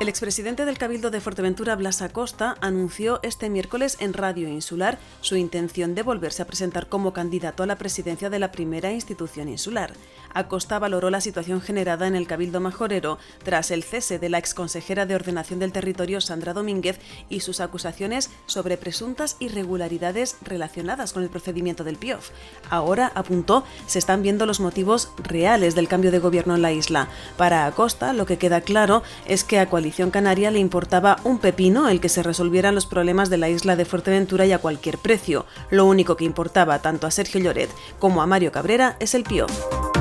El expresidente del Cabildo de Fuerteventura, Blas Acosta, anunció este miércoles en Radio Insular su intención de volverse a presentar como candidato a la presidencia de la primera institución insular. Acosta valoró la situación generada en el Cabildo Majorero tras el cese de la exconsejera de Ordenación del Territorio, Sandra Domínguez, y sus acusaciones sobre presuntas irregularidades relacionadas con el procedimiento del PIOF. Ahora, apuntó, se están viendo los motivos reales del cambio de gobierno en la isla. Para Acosta, lo que queda claro es que a Canaria le importaba un pepino el que se resolvieran los problemas de la isla de Fuerteventura y a cualquier precio. Lo único que importaba tanto a Sergio Lloret como a Mario Cabrera es el PIOF.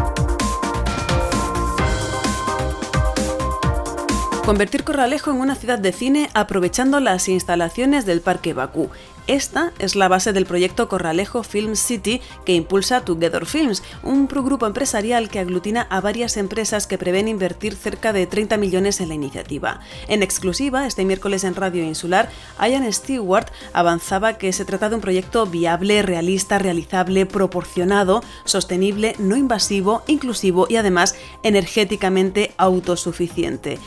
Convertir Corralejo en una ciudad de cine aprovechando las instalaciones del Parque Bakú. Esta es la base del proyecto Corralejo Film City que impulsa Together Films, un grupo empresarial que aglutina a varias empresas que prevén invertir cerca de 30 millones en la iniciativa. En exclusiva, este miércoles en Radio Insular, Ian Stewart avanzaba que se trata de un proyecto viable, realista, realizable, proporcionado, sostenible, no invasivo, inclusivo y además energéticamente autosuficiente.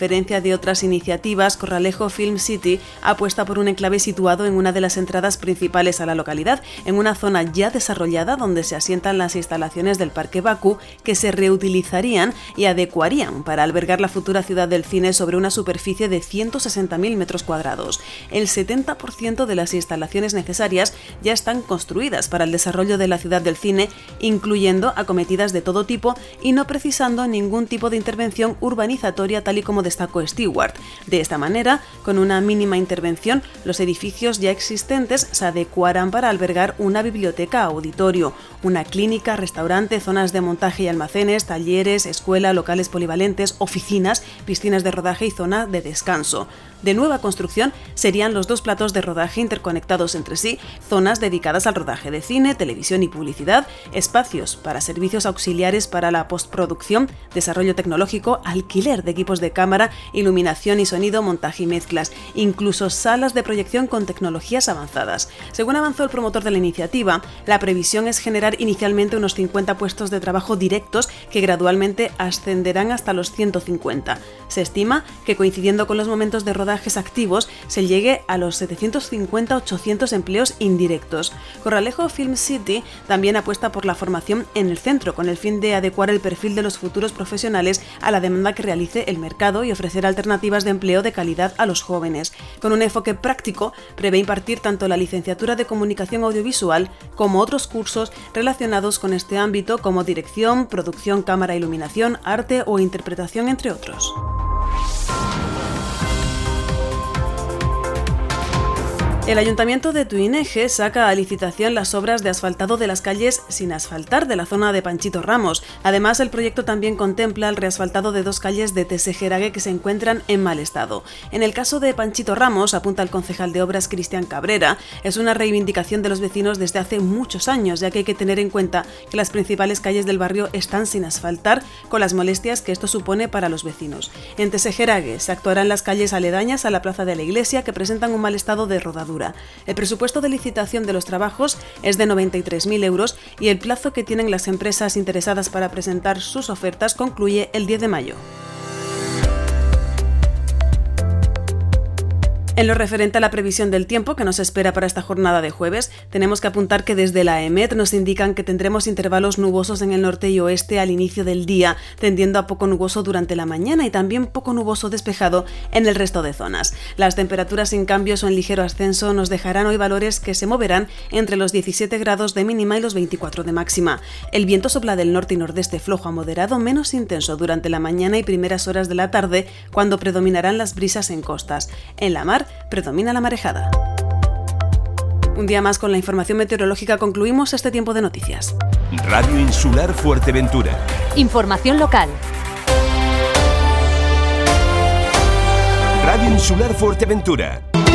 Diferencia de otras iniciativas, Corralejo Film City apuesta por un enclave situado en una de las entradas principales a la localidad, en una zona ya desarrollada donde se asientan las instalaciones del Parque Bakú que se reutilizarían y adecuarían para albergar la futura ciudad del cine sobre una superficie de 160.000 metros cuadrados. El 70% de las instalaciones necesarias ya están construidas para el desarrollo de la ciudad del cine, incluyendo acometidas de todo tipo y no precisando ningún tipo de intervención urbanizatoria tal y como destacó Stewart. De esta manera, con una mínima intervención, los edificios ya existentes se adecuarán para albergar una biblioteca, auditorio, una clínica, restaurante, zonas de montaje y almacenes, talleres, escuela, locales polivalentes, oficinas, piscinas de rodaje y zona de descanso de nueva construcción serían los dos platos de rodaje interconectados entre sí, zonas dedicadas al rodaje de cine, televisión y publicidad, espacios para servicios auxiliares para la postproducción, desarrollo tecnológico, alquiler de equipos de cámara, iluminación y sonido, montaje y mezclas, incluso salas de proyección con tecnologías avanzadas. Según avanzó el promotor de la iniciativa, la previsión es generar inicialmente unos 50 puestos de trabajo directos que gradualmente ascenderán hasta los 150. Se estima que coincidiendo con los momentos de rodaje activos se llegue a los 750-800 empleos indirectos. Corralejo Film City también apuesta por la formación en el centro, con el fin de adecuar el perfil de los futuros profesionales a la demanda que realice el mercado y ofrecer alternativas de empleo de calidad a los jóvenes. Con un enfoque práctico, prevé impartir tanto la licenciatura de comunicación audiovisual como otros cursos relacionados con este ámbito como dirección, producción, cámara, iluminación, arte o interpretación, entre otros. El Ayuntamiento de Tuineje saca a licitación las obras de asfaltado de las calles sin asfaltar de la zona de Panchito Ramos. Además, el proyecto también contempla el reasfaltado de dos calles de Tesejerague que se encuentran en mal estado. En el caso de Panchito Ramos, apunta el concejal de obras Cristian Cabrera, es una reivindicación de los vecinos desde hace muchos años, ya que hay que tener en cuenta que las principales calles del barrio están sin asfaltar con las molestias que esto supone para los vecinos. En Tesejerague se actuarán las calles aledañas a la plaza de la iglesia que presentan un mal estado de rodadura. El presupuesto de licitación de los trabajos es de 93.000 euros y el plazo que tienen las empresas interesadas para presentar sus ofertas concluye el 10 de mayo. En lo referente a la previsión del tiempo que nos espera para esta jornada de jueves, tenemos que apuntar que desde la EMET nos indican que tendremos intervalos nubosos en el norte y oeste al inicio del día, tendiendo a poco nuboso durante la mañana y también poco nuboso despejado en el resto de zonas. Las temperaturas sin cambios o en ligero ascenso nos dejarán hoy valores que se moverán entre los 17 grados de mínima y los 24 de máxima. El viento sopla del norte y nordeste flojo a moderado menos intenso durante la mañana y primeras horas de la tarde, cuando predominarán las brisas en costas. En la mar, predomina la marejada. Un día más con la información meteorológica concluimos este tiempo de noticias. Radio Insular Fuerteventura. Información local. Radio Insular Fuerteventura.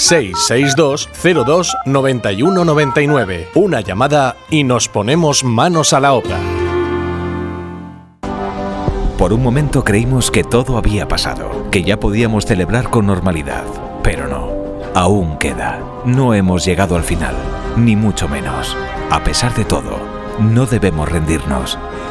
662 02 9199. Una llamada y nos ponemos manos a la obra. Por un momento creímos que todo había pasado, que ya podíamos celebrar con normalidad, pero no. Aún queda. No hemos llegado al final, ni mucho menos. A pesar de todo, no debemos rendirnos.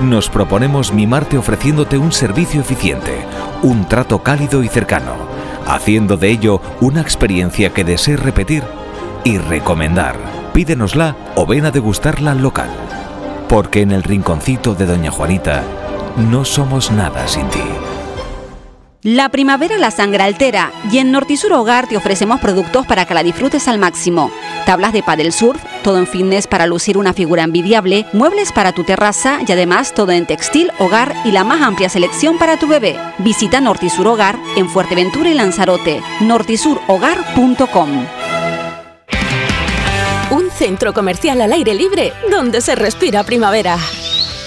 Nos proponemos mimarte ofreciéndote un servicio eficiente, un trato cálido y cercano, haciendo de ello una experiencia que desees repetir y recomendar. Pídenosla o ven a degustarla al local. Porque en el rinconcito de Doña Juanita no somos nada sin ti. La primavera la sangre altera y en Nortisur Hogar te ofrecemos productos para que la disfrutes al máximo. Tablas de paddle surf, todo en fitness para lucir una figura envidiable, muebles para tu terraza y además todo en textil, hogar y la más amplia selección para tu bebé. Visita Nortisur Hogar en Fuerteventura y Lanzarote. nortisurhogar.com Un centro comercial al aire libre donde se respira primavera.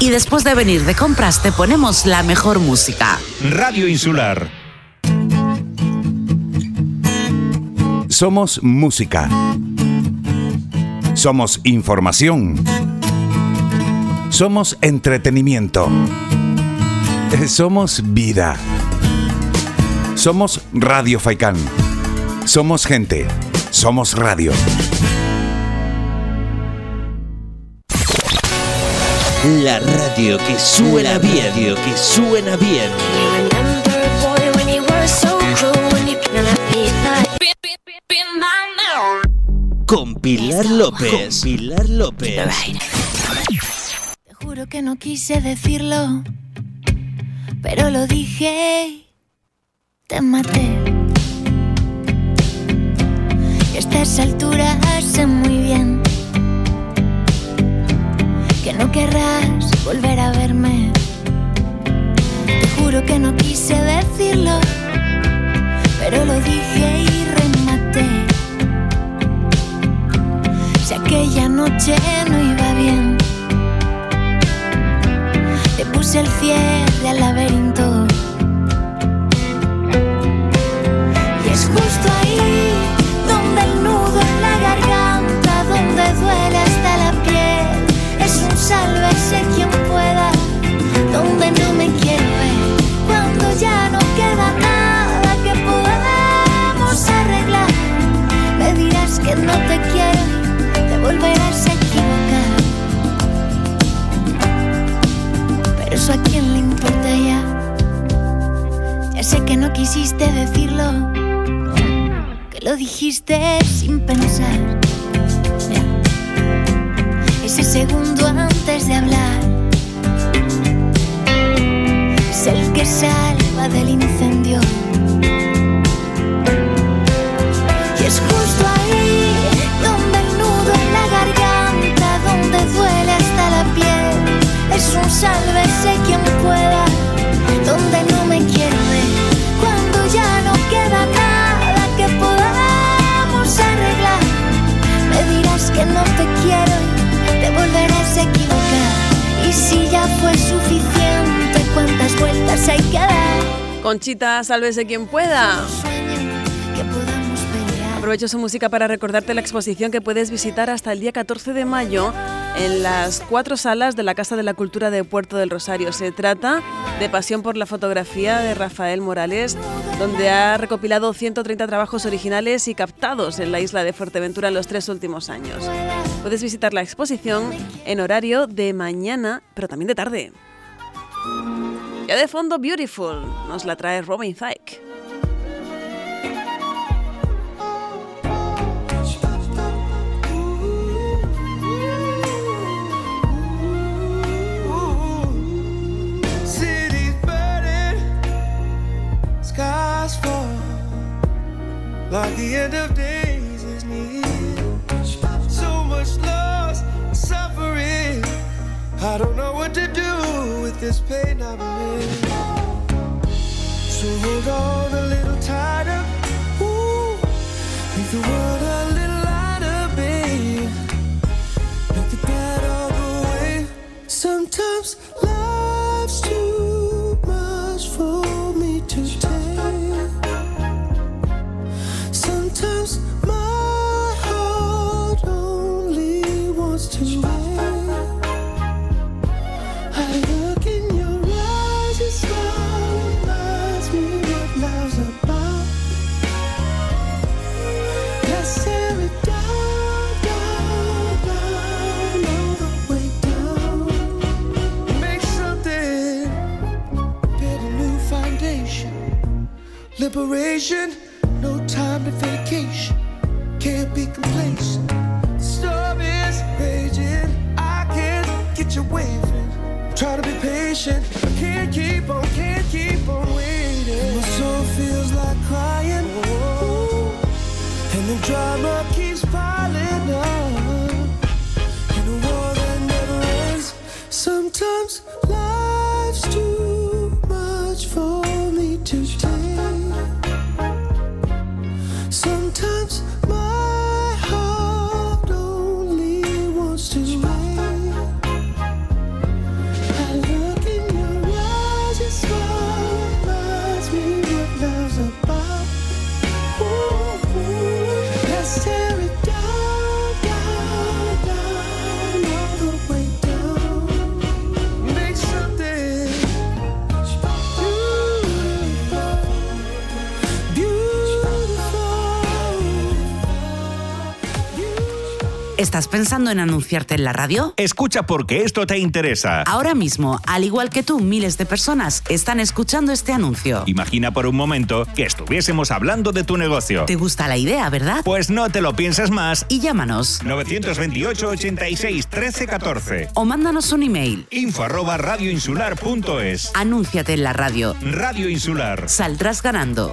Y después de venir de compras te ponemos la mejor música. Radio Insular. Somos música. Somos información. Somos entretenimiento. Somos vida. Somos Radio Faikán. Somos gente. Somos radio. La radio que suena bien, radio que suena bien. Con Pilar López. Con Pilar López. Te juro que no quise decirlo, pero lo dije y te maté. Y a estas alturas sé muy bien que no querrás volver a verme. Te juro que no quise decirlo, pero lo dije y rematé. Si aquella noche no iba bien, te puse el cierre al laberinto. Y es justo sálvese quien pueda, donde no me quiero ver. Cuando ya no queda nada que podamos arreglar, me dirás que no te quiero te volverás a equivocar. Pero eso a quién le importa ya. Ya sé que no quisiste decirlo, que lo dijiste sin pensar. Ese segundo antes de hablar es el que salva del incendio. Y es justo ahí donde el nudo en la garganta, donde duele hasta la piel. Es un sálvese quien pueda, Conchita, sálvese quien pueda. Aprovecho su música para recordarte la exposición que puedes visitar hasta el día 14 de mayo en las cuatro salas de la Casa de la Cultura de Puerto del Rosario. Se trata de Pasión por la Fotografía de Rafael Morales, donde ha recopilado 130 trabajos originales y captados en la isla de Fuerteventura en los tres últimos años. Puedes visitar la exposición en horario de mañana, pero también de tarde. Ya de fondo, Beautiful, nos la trae Robin Thicke. So much suffering. I don't know what to do with this pain I'm in. So hold on a little tighter. Ooh, make the world a little lighter, babe. Make the bad all go away. Sometimes Liberation, no time to vacation. Can't be complacent. Storm is raging. I can't get you waving. Try to be patient. I can't keep on, can't keep on waiting. My soul feels like crying. Ooh. And the drama keeps piling up. ¿Estás pensando en anunciarte en la radio? Escucha porque esto te interesa. Ahora mismo, al igual que tú, miles de personas están escuchando este anuncio. Imagina por un momento que estuviésemos hablando de tu negocio. ¿Te gusta la idea, verdad? Pues no te lo pienses más Y llámanos. 928 86 13 14 O mándanos un email. info arroba radioinsular.es Anúnciate en la radio. Radio Insular. Saldrás ganando.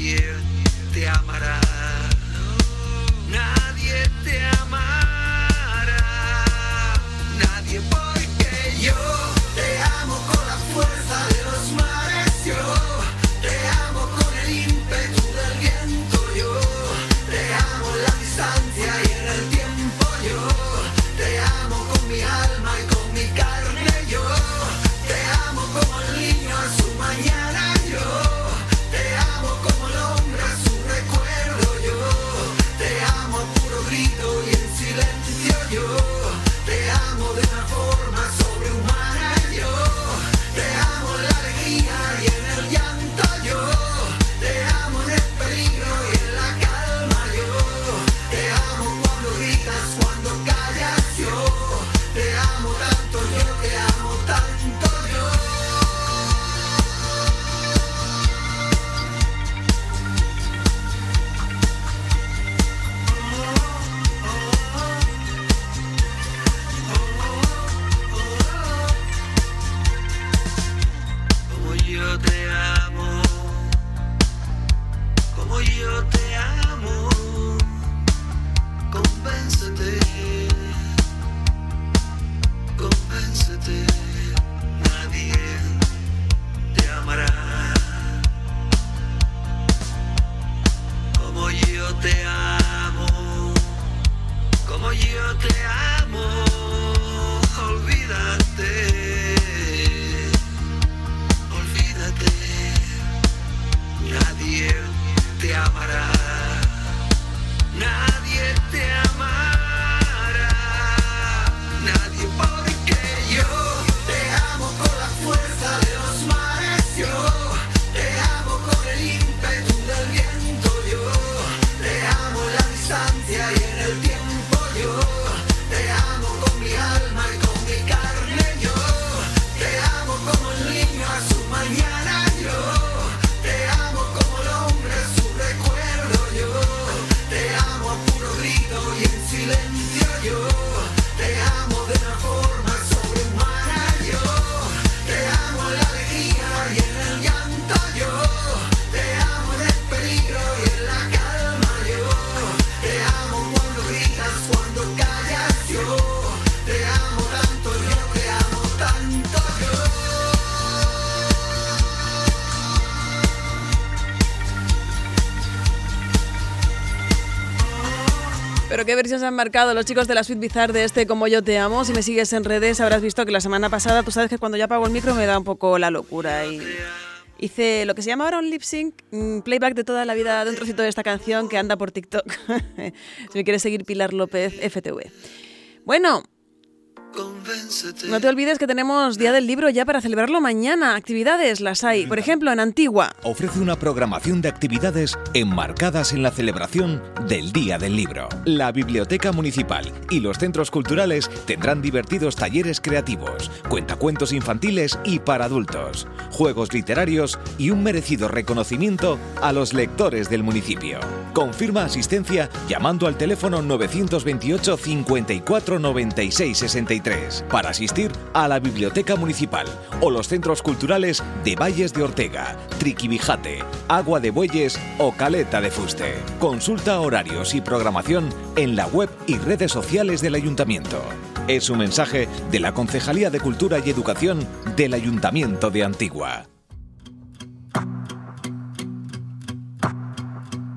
Nadie te amará. Nadie te amará. Nadie porque yo Qué versión se han marcado los chicos de la Suite Bizarre de este Como Yo Te Amo. Si me sigues en redes habrás visto que la semana pasada, tú sabes que cuando ya apago el micro me da un poco la locura y hice lo que se llama ahora un lip sync, mm, playback de toda la vida de un trocito de esta canción que anda por TikTok. si me quieres seguir, Pilar López, FTV. Bueno. No te olvides que tenemos Día del Libro ya para celebrarlo mañana. Actividades las hay. Por ejemplo, en Antigua. ofrece una programación de actividades enmarcadas en la celebración del Día del Libro. La Biblioteca Municipal y los centros culturales tendrán divertidos talleres creativos, cuentacuentos infantiles y para adultos, juegos literarios y un merecido reconocimiento a los lectores del municipio. Confirma asistencia llamando al teléfono 928 54 96 63 para asistir a la Biblioteca Municipal o los centros culturales de Valles de Ortega, Triquibijate, Agua de Bueyes o Caleta de Fuste. Consulta horarios y programación en la web y redes sociales del Ayuntamiento. Es un mensaje de la Concejalía de Cultura y Educación del Ayuntamiento de Antigua.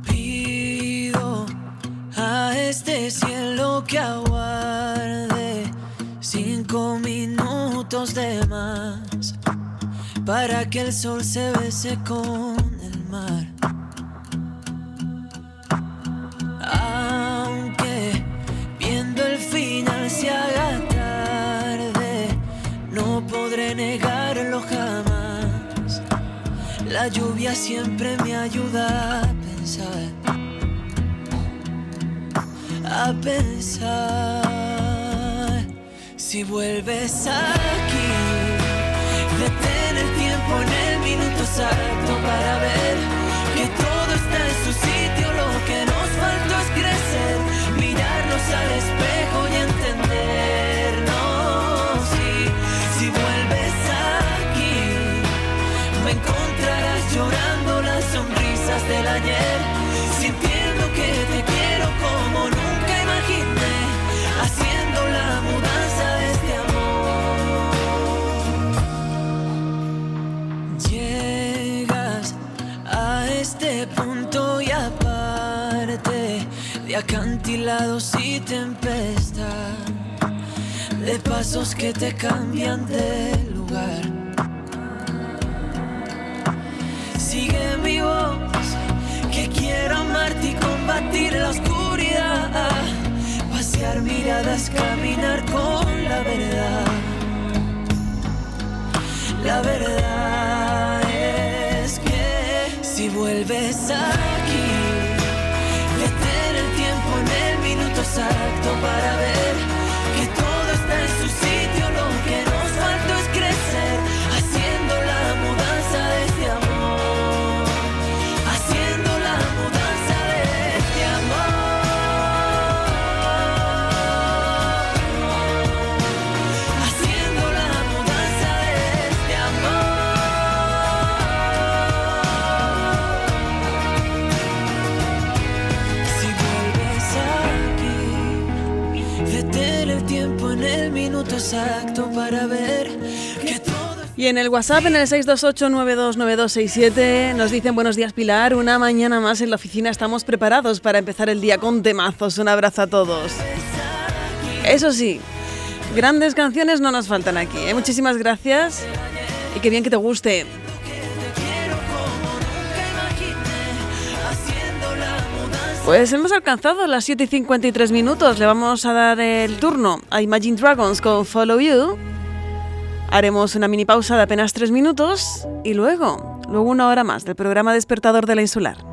Pido a este cielo que aguarde cinco minutos de más para que el sol se bese con el mar. Aunque viendo el final se haga tarde, no podré negarlo jamás. La lluvia siempre me ayuda a pensar, a pensar. Si vuelves aquí, detén el tiempo en el minuto exacto para ver que todo está en su sitio. Lo que nos faltó es crecer, mirarnos al espejo y entendernos. Y si vuelves aquí, me encontrarás llorando las sonrisas del ayer, acantilados y tempestad, de pasos que te cambian de lugar. Sigue mi voz, que quiero amarte y combatir la oscuridad. Pasear miradas, caminar con la verdad. La verdad es que si vuelves aquí, exacto para ver que todo Y en el WhatsApp, en el 628-929267, nos dicen buenos días Pilar, una mañana más en la oficina estamos preparados para empezar el día con temazos. Un abrazo a todos. Eso sí, grandes canciones no nos faltan aquí. ¿eh? Muchísimas gracias y qué bien que te guste. Pues hemos alcanzado las 7 y 53 minutos. Le vamos a dar el turno a Imagine Dragons con Follow You. Haremos una mini pausa de apenas 3 minutos y luego, luego una hora más del programa Despertador de la Insular.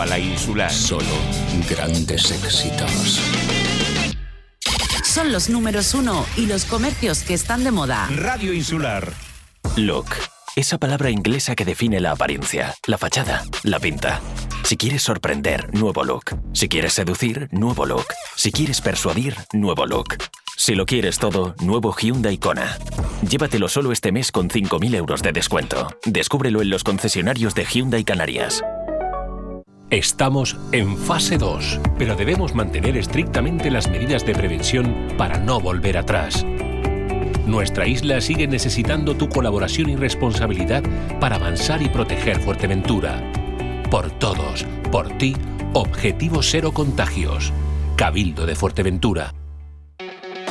A la insular. Solo grandes éxitos. Son los números uno y los comercios que están de moda. Radio Insular. Look. Esa palabra inglesa que define la apariencia, la fachada, la pinta. Si quieres sorprender, nuevo look. Si quieres seducir, nuevo look. Si quieres persuadir, nuevo look. Si lo quieres todo, nuevo Hyundai Kona. Llévatelo solo este mes con 5.000 euros de descuento. Descúbrelo en los concesionarios de Hyundai Canarias. Estamos en fase 2, pero debemos mantener estrictamente las medidas de prevención para no volver atrás. Nuestra isla sigue necesitando tu colaboración y responsabilidad para avanzar y proteger Fuerteventura. Por todos, por ti, Objetivo Cero Contagios. Cabildo de Fuerteventura.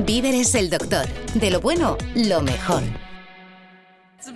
Víveres el Doctor. De lo bueno, lo mejor.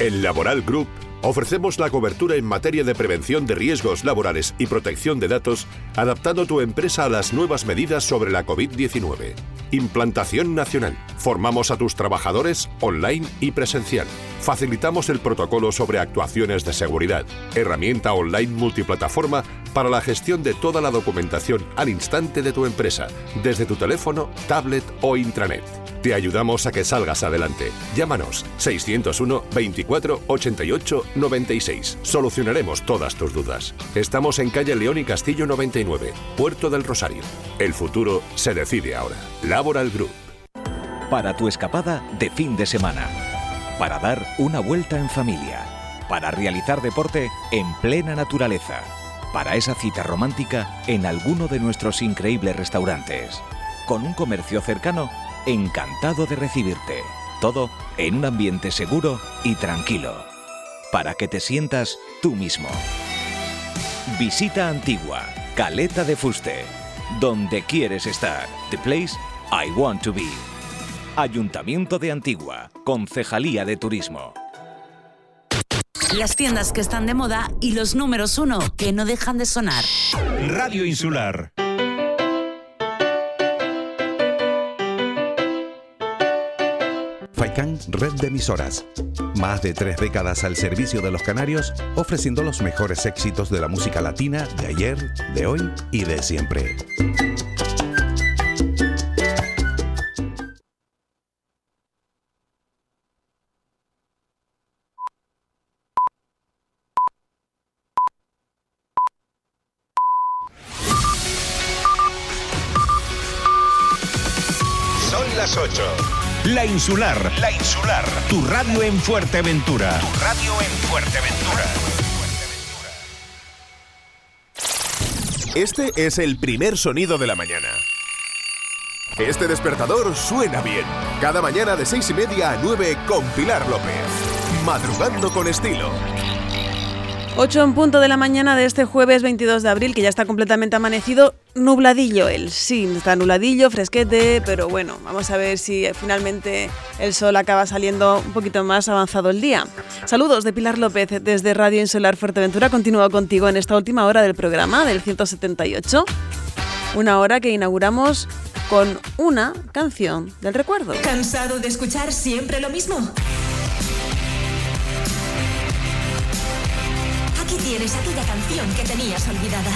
En Laboral Group ofrecemos la cobertura en materia de prevención de riesgos laborales y protección de datos, adaptando tu empresa a las nuevas medidas sobre la COVID-19. Implantación nacional. Formamos a tus trabajadores online y presencial. Facilitamos el protocolo sobre actuaciones de seguridad. Herramienta online multiplataforma para la gestión de toda la documentación al instante de tu empresa, desde tu teléfono, tablet o intranet. Te ayudamos a que salgas adelante. Llámanos 601 24 88 96. Solucionaremos todas tus dudas. Estamos en calle León y Castillo 99, Puerto del Rosario. El futuro se decide ahora. Laboral Group. Para tu escapada de fin de semana. Para dar una vuelta en familia. Para realizar deporte en plena naturaleza. Para esa cita romántica en alguno de nuestros increíbles restaurantes. Con un comercio cercano encantado de recibirte. Todo en un ambiente seguro y tranquilo. Para que te sientas tú mismo. Visita Antigua, Caleta de Fuste. Donde quieres estar. The place I want to be. Ayuntamiento de Antigua, Concejalía de Turismo. Las tiendas que están de moda y los números uno que no dejan de sonar. Radio Insular. Faikan Red de Emisoras. Más de tres décadas al servicio de los canarios, ofreciendo los mejores éxitos de la música latina de ayer, de hoy y de siempre. La Insular. La Insular. Tu radio en Fuerteventura. Tu radio en Fuerteventura. Este es el primer sonido de la mañana. Este despertador suena bien. Cada mañana de seis y media a 9 con Pilar López. Madrugando con estilo. 8 en punto de la mañana de este jueves 22 de abril, que ya está completamente amanecido, nubladillo el sí, está nubladillo, fresquete, pero bueno, vamos a ver si finalmente el sol acaba saliendo un poquito más avanzado el día. Saludos de Pilar López desde Radio Insular Fuerteventura, continúo contigo en esta última hora del programa, del 178, una hora que inauguramos con una canción del recuerdo. ¿Cansado de escuchar siempre lo mismo? Tienes aquella canción que tenías olvidada.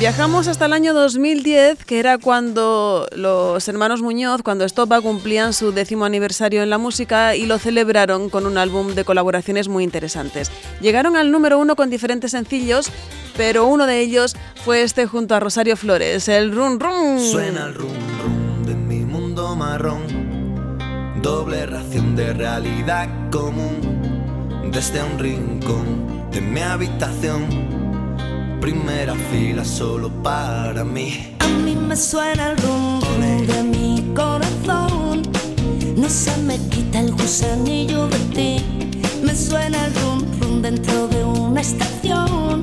Viajamos hasta el año 2010, que era cuando los hermanos Muñoz, cuando Estopa cumplían su décimo aniversario en la música y lo celebraron con un álbum de colaboraciones muy interesantes. Llegaron al número uno con diferentes sencillos, pero uno de ellos fue este junto a Rosario Flores, el Run Run. Suena el rum rum de mi mundo marrón, doble ración de realidad común, desde un rincón de mi habitación, primera fila solo para mí. A mí me suena el rum rum de mi corazón. No se me quita el gusanillo de ti. Me suena el rum rum dentro de una estación.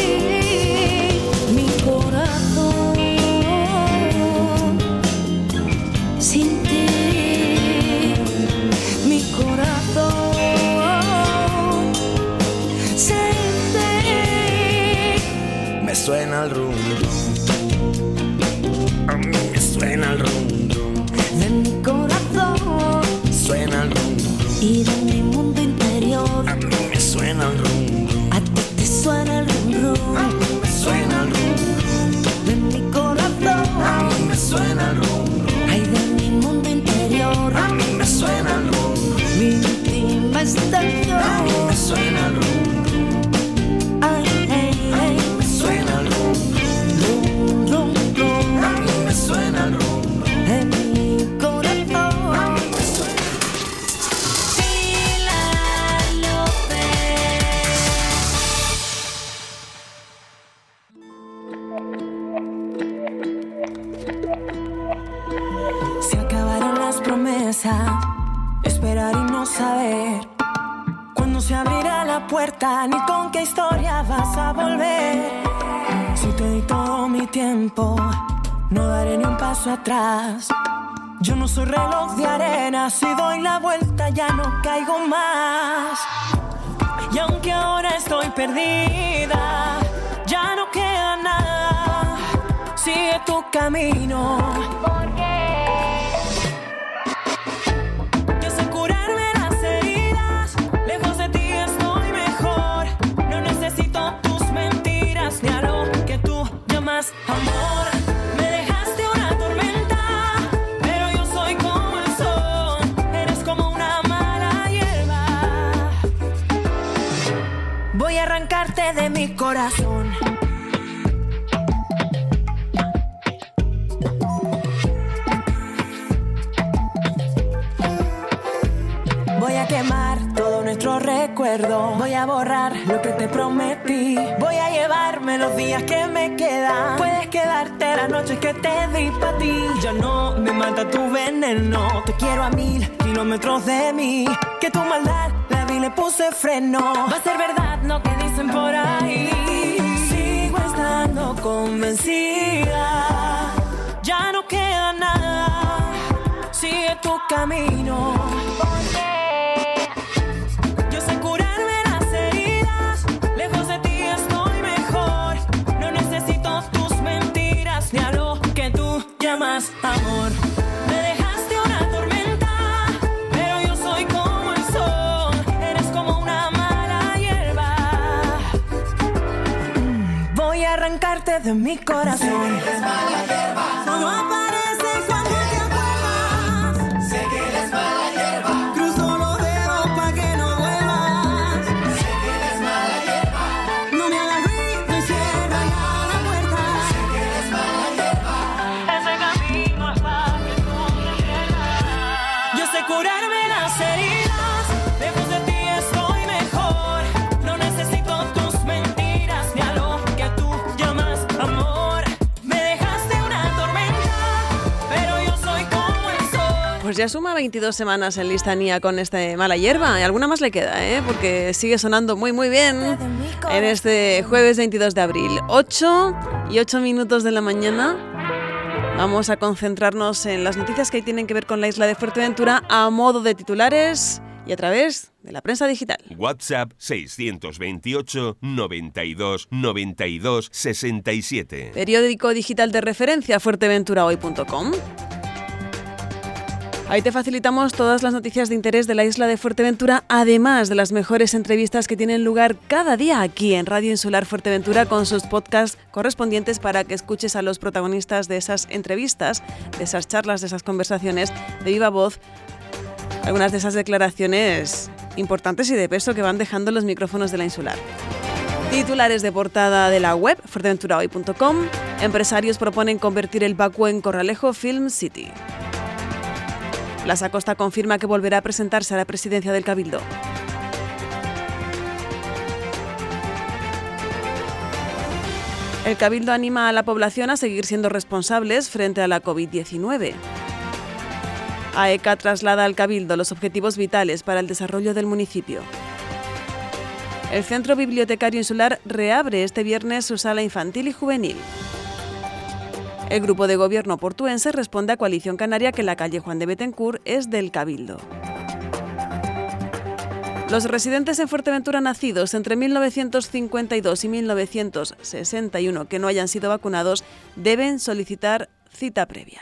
Suena el rum rum. A mí me suena el rum no daré ni un paso atrás. Yo no soy reloj de arena, si doy la vuelta ya no caigo más. Y aunque ahora estoy perdida, ya no queda nada. Sigue tu camino. amor. Me dejaste una tormenta, pero yo soy como el sol. Eres como una mala hierba. Voy a arrancarte de mi corazón. Voy a quemar todo nuestro reto Voy a borrar lo que te prometí. Voy a llevarme los días que me quedan. Puedes quedarte las noches que te di para ti. Ya no me mata tu veneno. Te quiero a mil kilómetros de mí. Que tu maldad la vi, le puse freno. Va a ser verdad lo que dicen por ahí. Sigo estando convencida. Ya no queda nada. Sigue tu camino. Arrancarte de mi corazón. Solo Pues ya suma 22 semanas en listanía con este mala hierba. Y alguna más le queda, ¿eh? Porque sigue sonando muy, muy bien en este jueves 22 de abril. 8 y 8 minutos de la mañana. Vamos a concentrarnos en las noticias que tienen que ver con la isla de Fuerteventura a modo de titulares y a través de la prensa digital. WhatsApp 628 92 92 67. Periódico digital de referencia fuerteventurahoy.com. Ahí te facilitamos todas las noticias de interés de la isla de Fuerteventura, además de las mejores entrevistas que tienen lugar cada día aquí en Radio Insular Fuerteventura con sus podcasts correspondientes para que escuches a los protagonistas de esas entrevistas, de esas charlas, de esas conversaciones de viva voz, algunas de esas declaraciones importantes y de peso que van dejando los micrófonos de la Insular. Titulares de portada de la web fuerteventurahoy.com. Empresarios proponen convertir el Bacu en Corralejo Film City. Las Acosta confirma que volverá a presentarse a la presidencia del Cabildo. El Cabildo anima a la población a seguir siendo responsables frente a la COVID-19. AECA traslada al Cabildo los objetivos vitales para el desarrollo del municipio. El Centro Bibliotecario Insular reabre este viernes su sala infantil y juvenil. El grupo de gobierno portuense responde a Coalición Canaria que la calle Juan de Betancourt es del Cabildo. Los residentes en Fuerteventura nacidos entre 1952 y 1961 que no hayan sido vacunados deben solicitar cita previa.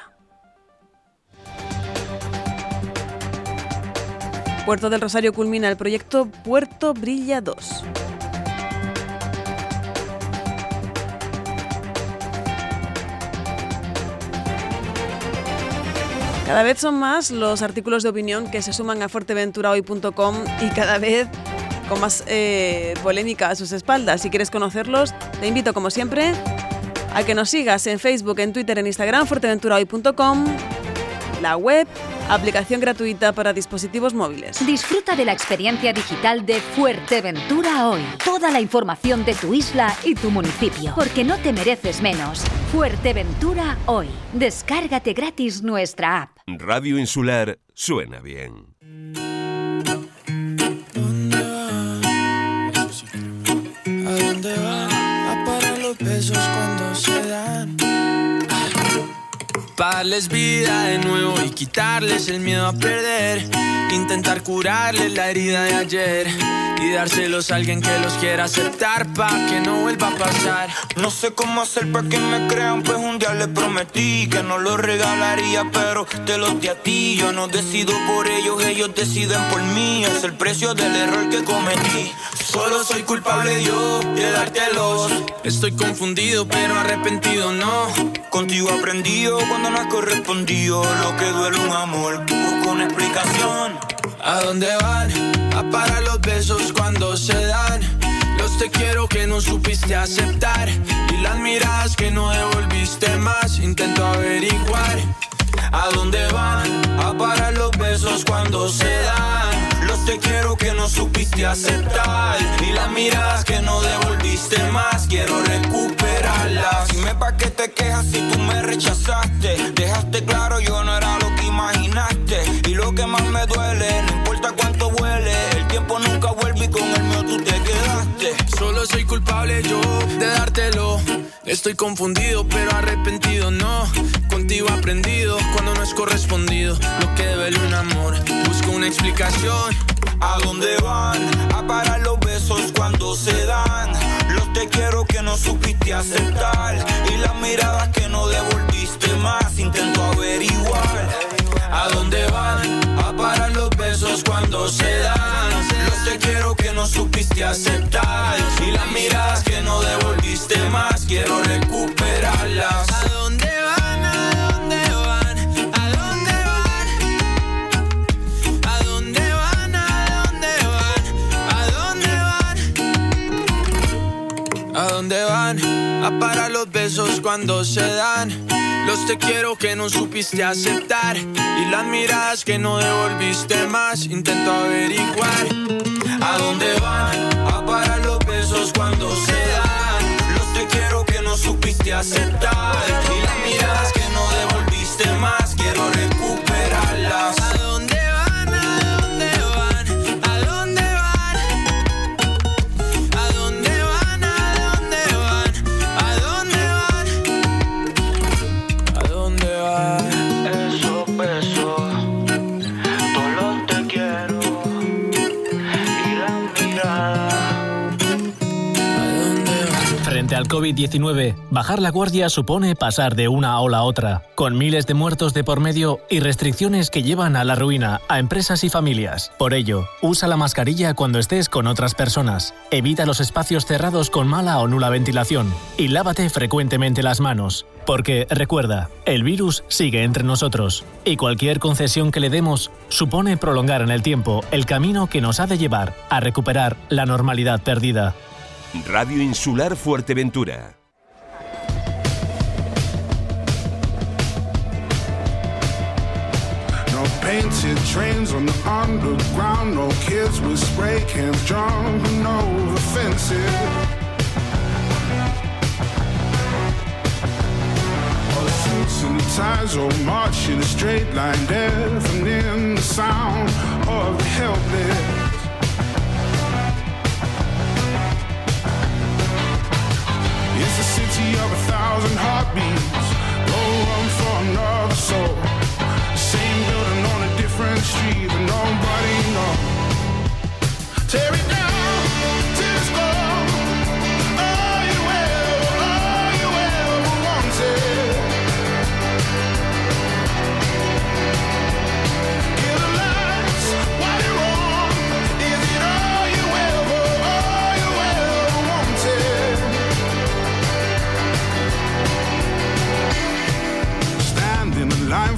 Puerto del Rosario culmina el proyecto Puerto Brilla 2. Cada vez son más los artículos de opinión que se suman a fuerteventurahoy.com y cada vez con más eh, polémica a sus espaldas. Si quieres conocerlos, te invito como siempre a que nos sigas en Facebook, en Twitter, en Instagram, fuerteventurahoy.com, la web, aplicación gratuita para dispositivos móviles. Disfruta de la experiencia digital de Fuerteventura hoy. Toda la información de tu isla y tu municipio. Porque no te mereces menos. Fuerteventura hoy. Descárgate gratis nuestra app. Radio Insular suena bien. ¿A dónde van a parar los besos cuando darles vida de nuevo y quitarles el miedo a perder. Intentar curarles la herida de ayer y dárselos a alguien que los quiera aceptar pa' que no vuelva a pasar. No sé cómo hacer para que me crean, pues un día les prometí que no los regalaría, pero te los di a ti. Yo no decido por ellos, ellos deciden por mí. Es el precio del error que cometí. Solo soy culpable yo de dártelos. Estoy confundido, pero arrepentido no. Contigo aprendido cuando no has correspondido. Lo que duele un amor que busca una explicación. ¿A dónde van? A parar los besos cuando se dan. Los te quiero que no supiste aceptar y las miradas que no devolviste más. Intento averiguar a dónde van a parar los besos cuando se dan. Los te quiero que no supiste aceptar y las miradas que no devolviste más. Quiero recuperarlas. Dime pa' qué te quejas si tú me rechazaste. Dejaste claro yo no era lo que imaginaste y lo que más me duele no importa cuánto huele. El tiempo nunca vuelve y con el mío tú te quedaste. Solo soy culpable yo de dártelo. Estoy confundido pero arrepentido no. Contigo aprendido cuando no es correspondido. Lo que duele un amor. Busco una explicación. ¿A dónde van? A parar los besos cuando se dan. Los te quiero que no supiste aceptar. Y las miradas que no devolviste más. Intento averiguar. ¿A dónde van? A parar los besos cuando se dan. Los te quiero que no supiste aceptar. Y las miradas que no devolviste más. Quiero recuperarlas. ¿A dónde van? ¿A dónde van? ¿A dónde van? ¿A dónde van? ¿A dónde van? ¿A dónde van? ¿A dónde van? A parar los besos cuando se dan. Los te quiero que no supiste aceptar. Y las miradas que no devolviste más. Intento averiguar. ¿A dónde van? A parar los besos cuando se dan. Los te quiero que no supiste aceptar. Y las miradas que no devolviste más. Quiero recuperarlas. Al COVID-19, bajar la guardia supone pasar de una ola a otra, con miles de muertos de por medio y restricciones que llevan a la ruina a empresas y familias. Por ello, usa la mascarilla cuando estés con otras personas, evita los espacios cerrados con mala o nula ventilación y lávate frecuentemente las manos. Porque recuerda, el virus sigue entre nosotros y cualquier concesión que le demos supone prolongar en el tiempo el camino que nos ha de llevar a recuperar la normalidad perdida. Radio Insular Fuerteventura. No painted trains on the underground, no kids with spray cans jumping over fences. The suits and ties all march in a straight line, deafening the sound of the helpless. It's a city of a thousand heartbeats, no room for another soul. Same building on a different street, but nobody knows. Tear it down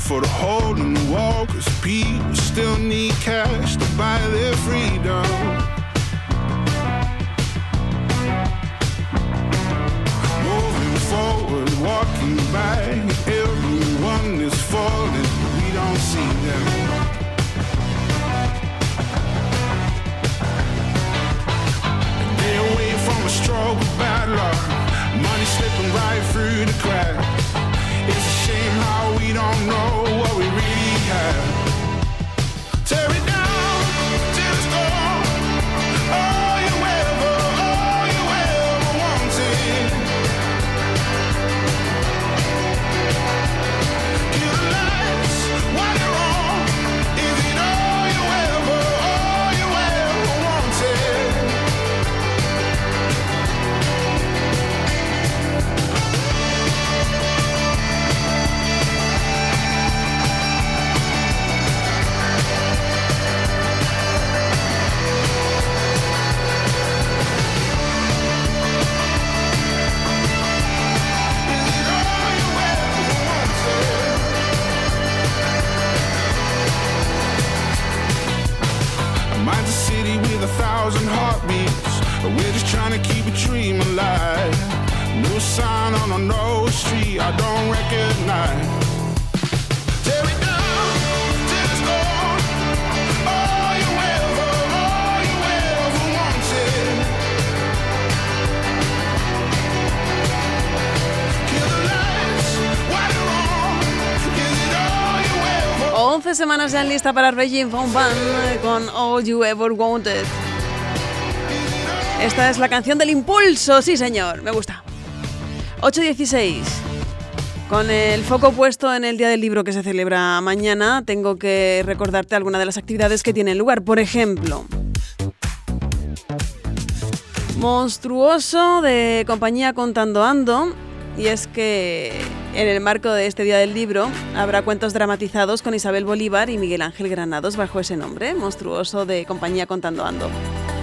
for the hole in the wall Cause people still need cash to buy their freedom. Moving forward, walking back Everyone is falling, we don't see them. They away from a of bad luck. Money slipping right through the cracks a how we don't know what we really have. Tear it down 11 semanas ya en lista para Regine Von Van con All You Ever Wanted. Esta es la canción del impulso, sí señor, me gusta. 8.16. Con el foco puesto en el Día del Libro que se celebra mañana, tengo que recordarte algunas de las actividades que tienen lugar. Por ejemplo, Monstruoso de compañía Contando Ando. Y es que en el marco de este Día del Libro habrá cuentos dramatizados con Isabel Bolívar y Miguel Ángel Granados bajo ese nombre, Monstruoso de compañía Contando Ando.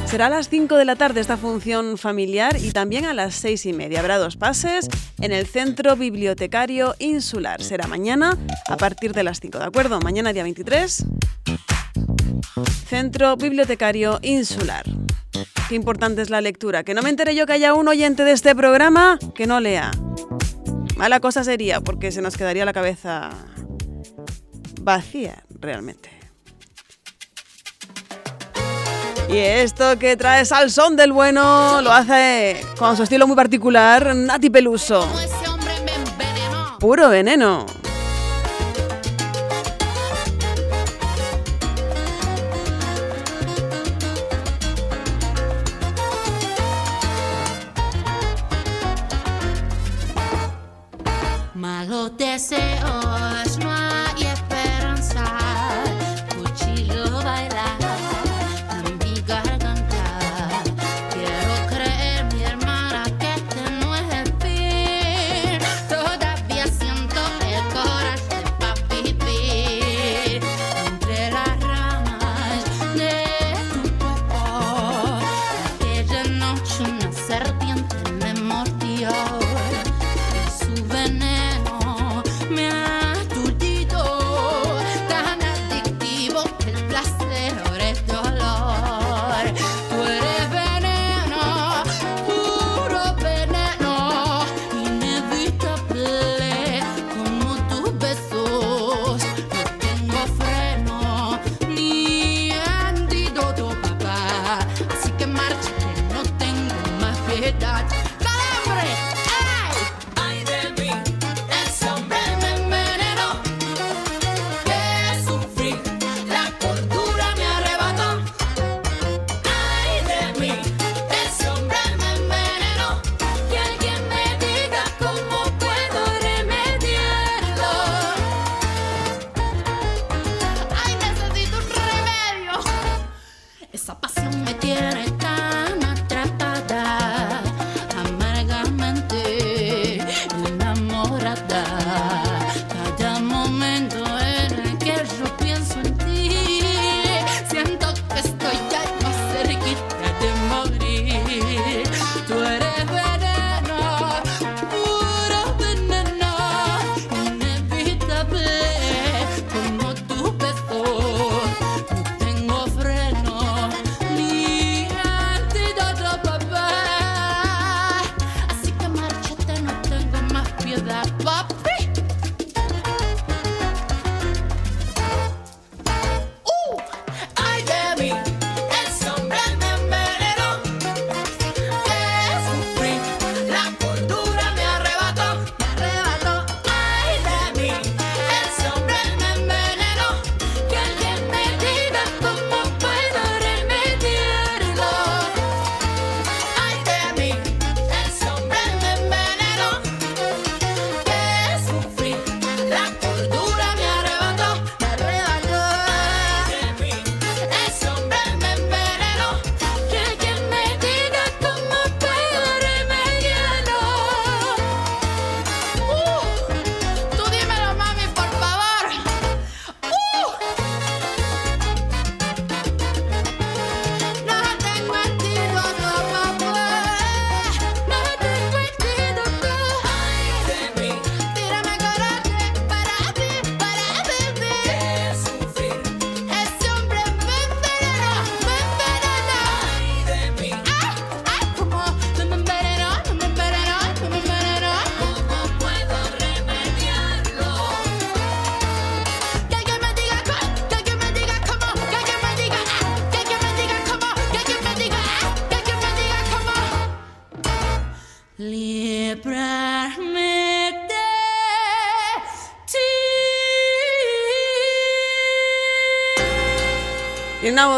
Será a las 5 de la tarde esta función familiar y también a las 6 y media. Habrá dos pases en el Centro Bibliotecario Insular. Será mañana a partir de las 5, ¿de acuerdo? Mañana día 23. Centro Bibliotecario Insular. Qué importante es la lectura. Que no me entere yo que haya un oyente de este programa que no lea. Mala cosa sería porque se nos quedaría la cabeza vacía realmente. Y esto que trae Salsón del bueno lo hace con su estilo muy particular Nati Peluso. Puro veneno. Deseos,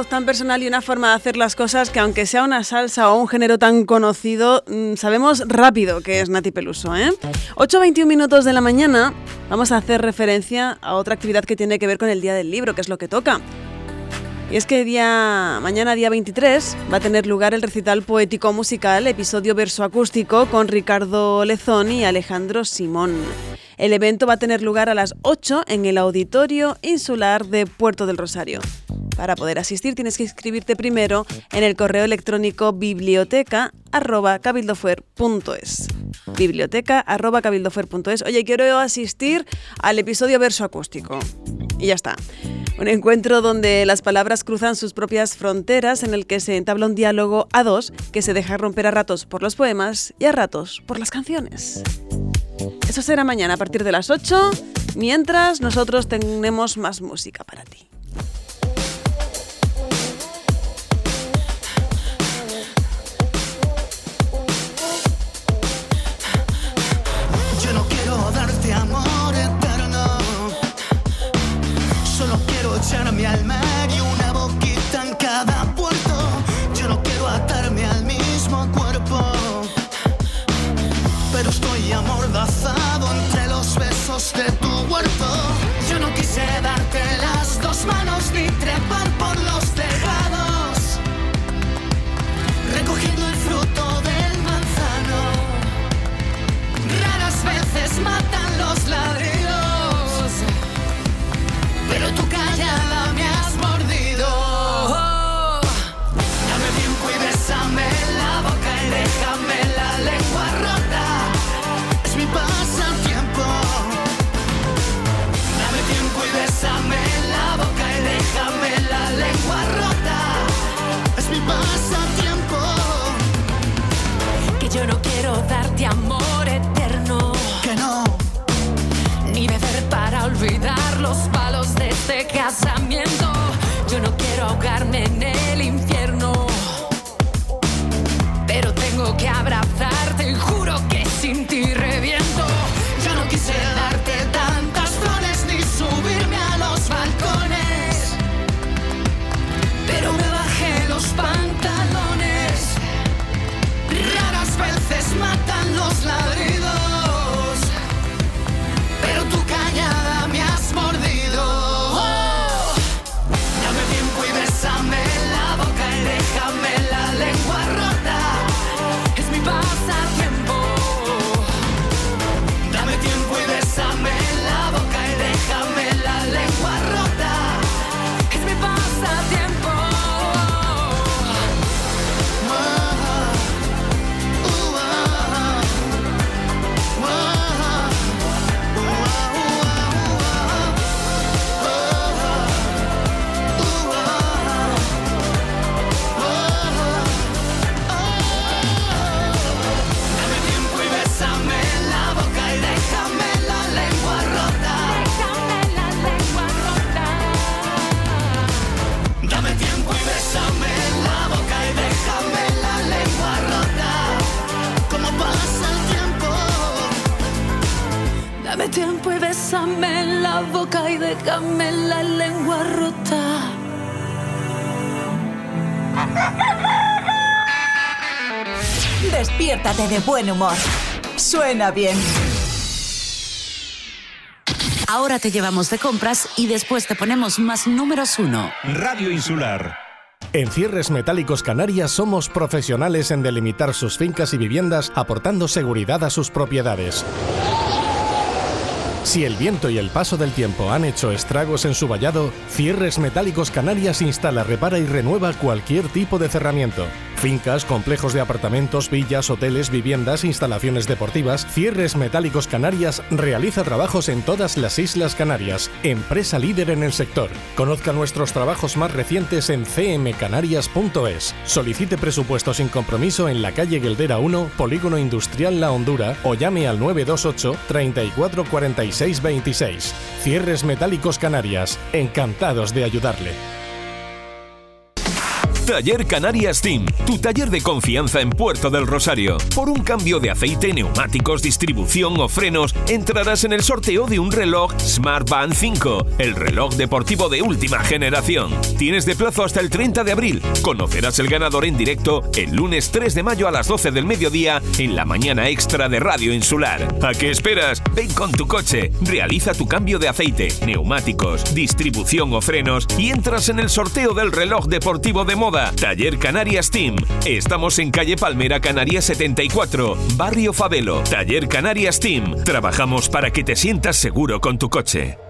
tan personal y una forma de hacer las cosas que aunque sea una salsa o un género tan conocido, mm, sabemos rápido que es Nati Peluso. ¿eh? 8.21 minutos de la mañana vamos a hacer referencia a otra actividad que tiene que ver con el Día del Libro, que es lo que toca. Y es que día, mañana día 23 va a tener lugar el recital poético musical, episodio verso acústico con Ricardo Lezón y Alejandro Simón. El evento va a tener lugar a las 8 en el Auditorio Insular de Puerto del Rosario. Para poder asistir tienes que inscribirte primero en el correo electrónico biblioteca@cabildofuer.es. Biblioteca@cabildofuer.es. Oye, quiero asistir al episodio verso acústico. Y ya está. Un encuentro donde las palabras cruzan sus propias fronteras, en el que se entabla un diálogo a dos que se deja romper a ratos por los poemas y a ratos por las canciones. Eso será mañana a partir de las 8, mientras nosotros tenemos más música para ti. Quiero echarme al mar y una boquita en cada puerto. Yo no quiero atarme al mismo cuerpo. Pero estoy amordazado entre los besos de darte amor eterno. Que no. Ni beber para olvidar los palos de este casamiento. Yo no quiero ahogarme en el infierno. Pero tengo que abrazarte y juro que sin ti reviento. Déjame la lengua rota. Despiértate de buen humor. Suena bien. Ahora te llevamos de compras y después te ponemos más números uno. Radio Insular. En Cierres Metálicos Canarias somos profesionales en delimitar sus fincas y viviendas aportando seguridad a sus propiedades. Si el viento y el paso del tiempo han hecho estragos en su vallado, Cierres Metálicos Canarias instala, repara y renueva cualquier tipo de cerramiento. Fincas, complejos de apartamentos, villas, hoteles, viviendas, instalaciones deportivas, Cierres Metálicos Canarias realiza trabajos en todas las Islas Canarias. Empresa líder en el sector. Conozca nuestros trabajos más recientes en cmcanarias.es. Solicite presupuesto sin compromiso en la calle Gueldera 1, Polígono Industrial La Hondura o llame al 928 34 46 26. Cierres Metálicos Canarias. Encantados de ayudarle. Taller Canarias Team, tu taller de confianza en Puerto del Rosario. Por un cambio de aceite, neumáticos, distribución o frenos, entrarás en el sorteo de un reloj Smart Band 5, el reloj deportivo de última generación. Tienes de plazo hasta el 30 de abril. Conocerás el ganador en directo el lunes 3 de mayo a las 12 del mediodía en la mañana extra de Radio Insular. ¿A qué esperas? Ven con tu coche, realiza tu cambio de aceite, neumáticos, distribución o frenos y entras en el sorteo del reloj deportivo de moda Taller Canarias Team. Estamos en calle Palmera Canarias 74, Barrio Fabelo. Taller Canarias Team. Trabajamos para que te sientas seguro con tu coche.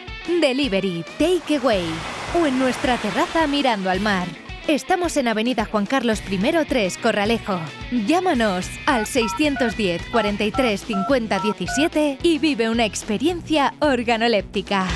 Delivery, Takeaway o en nuestra terraza mirando al mar. Estamos en Avenida Juan Carlos I 3, Corralejo. Llámanos al 610 43 50 17 y vive una experiencia organoléptica.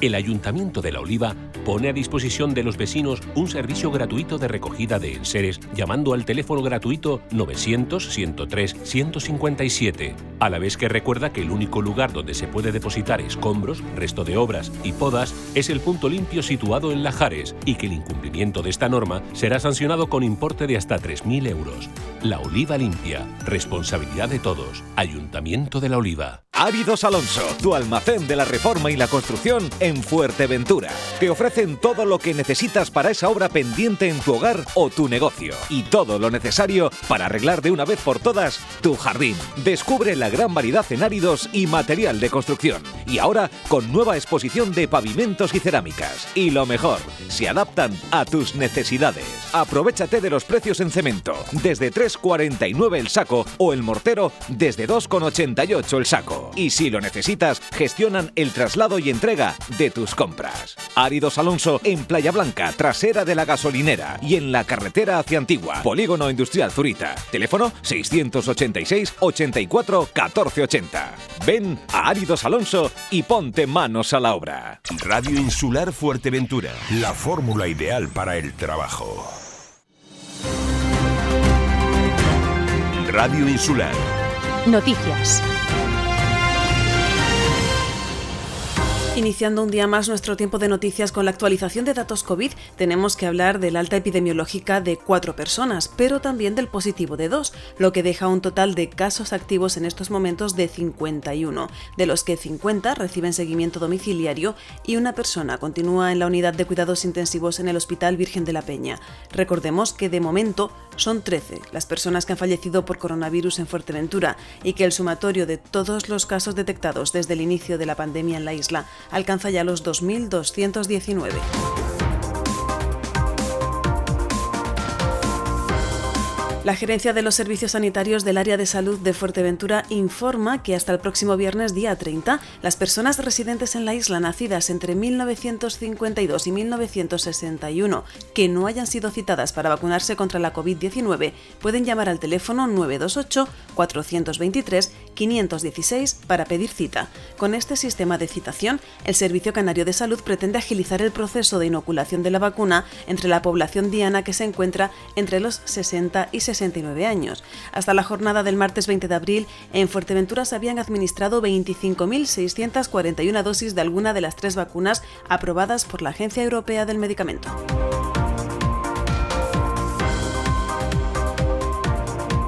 El Ayuntamiento de La Oliva pone a disposición de los vecinos un servicio gratuito de recogida de enseres llamando al teléfono gratuito 900-103-157, a la vez que recuerda que el único lugar donde se puede depositar escombros, resto de obras y podas es el punto limpio situado en Lajares y que el incumplimiento de esta norma será sancionado con importe de hasta 3.000 euros. La Oliva Limpia, responsabilidad de todos, Ayuntamiento de La Oliva. Áridos Alonso, tu almacén de la reforma y la construcción en Fuerteventura. Te todo lo que necesitas para esa obra pendiente en tu hogar o tu negocio. Y todo lo necesario para arreglar de una vez por todas tu jardín. Descubre la gran variedad en áridos y material de construcción. Y ahora con nueva exposición de pavimentos y cerámicas. Y lo mejor, se adaptan a tus necesidades. Aprovechate de los precios en cemento. Desde 3,49 el saco o el mortero desde 2,88 el saco. Y si lo necesitas, gestionan el traslado y entrega de tus compras. Áridos Alonso en Playa Blanca, trasera de la gasolinera y en la carretera hacia Antigua. Polígono Industrial Zurita. Teléfono 686 84 1480. Ven a Áridos Alonso y ponte manos a la obra. Radio Insular Fuerteventura. La fórmula ideal para el trabajo. Radio Insular. Noticias. Iniciando un día más nuestro tiempo de noticias con la actualización de datos COVID, tenemos que hablar del alta epidemiológica de cuatro personas, pero también del positivo de dos, lo que deja un total de casos activos en estos momentos de 51, de los que 50 reciben seguimiento domiciliario y una persona continúa en la unidad de cuidados intensivos en el Hospital Virgen de la Peña. Recordemos que de momento son 13 las personas que han fallecido por coronavirus en Fuerteventura y que el sumatorio de todos los casos detectados desde el inicio de la pandemia en la isla alcanza ya los 2.219. La Gerencia de los Servicios Sanitarios del Área de Salud de Fuerteventura informa que hasta el próximo viernes día 30, las personas residentes en la isla nacidas entre 1952 y 1961 que no hayan sido citadas para vacunarse contra la COVID-19 pueden llamar al teléfono 928 423 516 para pedir cita. Con este sistema de citación, el Servicio Canario de Salud pretende agilizar el proceso de inoculación de la vacuna entre la población diana que se encuentra entre los 60 y 69 años. Hasta la jornada del martes 20 de abril, en Fuerteventura se habían administrado 25.641 dosis de alguna de las tres vacunas aprobadas por la Agencia Europea del Medicamento.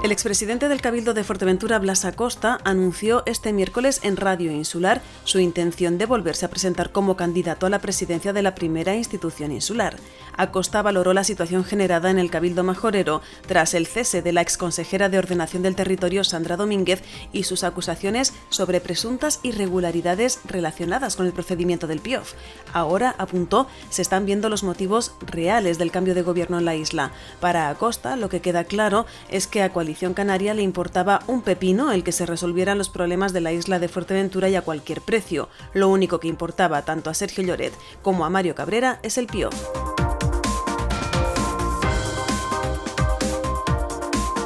El expresidente del Cabildo de Fuerteventura, Blas Acosta, anunció este miércoles en Radio Insular su intención de volverse a presentar como candidato a la presidencia de la primera institución insular. Acosta valoró la situación generada en el Cabildo Majorero tras el cese de la exconsejera de Ordenación del Territorio, Sandra Domínguez, y sus acusaciones sobre presuntas irregularidades relacionadas con el procedimiento del PIOF. Ahora, apuntó, se están viendo los motivos reales del cambio de gobierno en la isla. Para Acosta, lo que queda claro es que a coalición canaria le importaba un pepino el que se resolvieran los problemas de la isla de Fuerteventura y a cualquier precio. Lo único que importaba tanto a Sergio Lloret como a Mario Cabrera es el piof.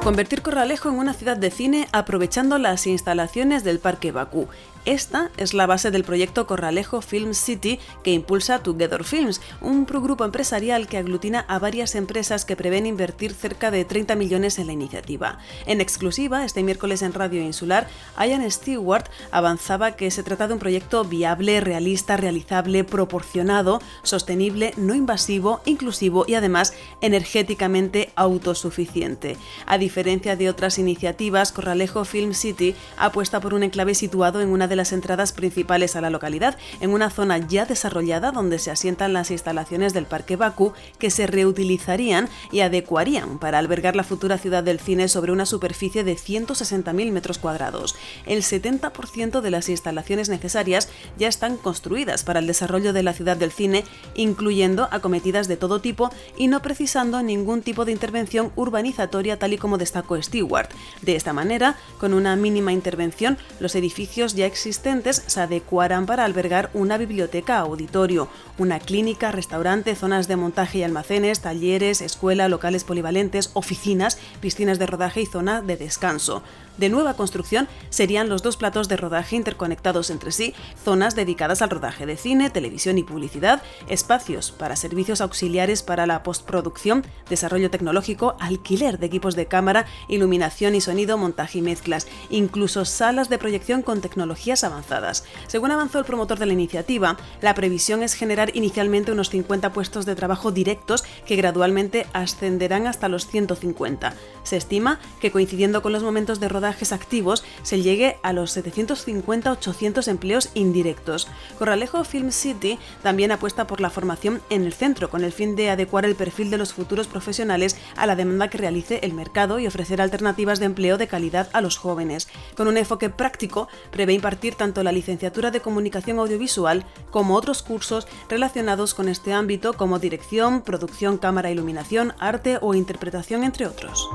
Convertir Corralejo en una ciudad de cine aprovechando las instalaciones del Parque Bakú. Esta es la base del proyecto Corralejo Film City que impulsa Together Films, un grupo empresarial que aglutina a varias empresas que prevén invertir cerca de 30 millones en la iniciativa. En exclusiva, este miércoles en Radio Insular, Ian Stewart avanzaba que se trata de un proyecto viable, realista, realizable, proporcionado, sostenible, no invasivo, inclusivo y además energéticamente autosuficiente. A diferencia de otras iniciativas, Corralejo Film City apuesta por un enclave situado en una de las entradas principales a la localidad, en una zona ya desarrollada donde se asientan las instalaciones del Parque Bakú que se reutilizarían y adecuarían para albergar la futura ciudad del cine sobre una superficie de 160.000 metros cuadrados. El 70% de las instalaciones necesarias ya están construidas para el desarrollo de la ciudad del cine, incluyendo acometidas de todo tipo y no precisando ningún tipo de intervención urbanizatoria tal y como destacó Stewart. De esta manera, con una mínima intervención, los edificios ya existentes se adecuarán para albergar una biblioteca auditorio, una clínica, restaurante, zonas de montaje y almacenes, talleres, escuela, locales polivalentes, oficinas, piscinas de rodaje y zona de descanso. De nueva construcción serían los dos platos de rodaje interconectados entre sí, zonas dedicadas al rodaje de cine, televisión y publicidad, espacios para servicios auxiliares para la postproducción, desarrollo tecnológico, alquiler de equipos de cámara, iluminación y sonido, montaje y mezclas, incluso salas de proyección con tecnologías avanzadas. Según avanzó el promotor de la iniciativa, la previsión es generar inicialmente unos 50 puestos de trabajo directos que gradualmente ascenderán hasta los 150. Se estima que coincidiendo con los momentos de activos se llegue a los 750-800 empleos indirectos. Corralejo Film City también apuesta por la formación en el centro con el fin de adecuar el perfil de los futuros profesionales a la demanda que realice el mercado y ofrecer alternativas de empleo de calidad a los jóvenes. Con un enfoque práctico, prevé impartir tanto la licenciatura de comunicación audiovisual como otros cursos relacionados con este ámbito como dirección, producción, cámara, iluminación, arte o interpretación, entre otros.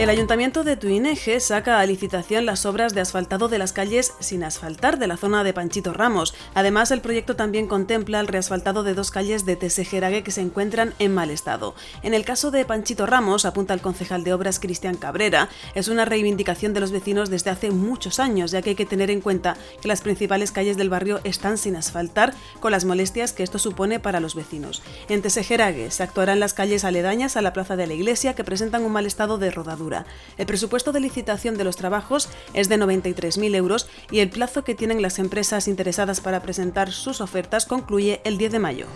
El Ayuntamiento de Tuineje saca a licitación las obras de asfaltado de las calles sin asfaltar de la zona de Panchito Ramos. Además, el proyecto también contempla el reasfaltado de dos calles de Tesejerague que se encuentran en mal estado. En el caso de Panchito Ramos, apunta el concejal de obras Cristian Cabrera, es una reivindicación de los vecinos desde hace muchos años, ya que hay que tener en cuenta que las principales calles del barrio están sin asfaltar, con las molestias que esto supone para los vecinos. En Tesejerague se actuarán las calles aledañas a la plaza de la iglesia que presentan un mal estado de rodadura. El presupuesto de licitación de los trabajos es de 93.000 euros y el plazo que tienen las empresas interesadas para presentar sus ofertas concluye el 10 de mayo.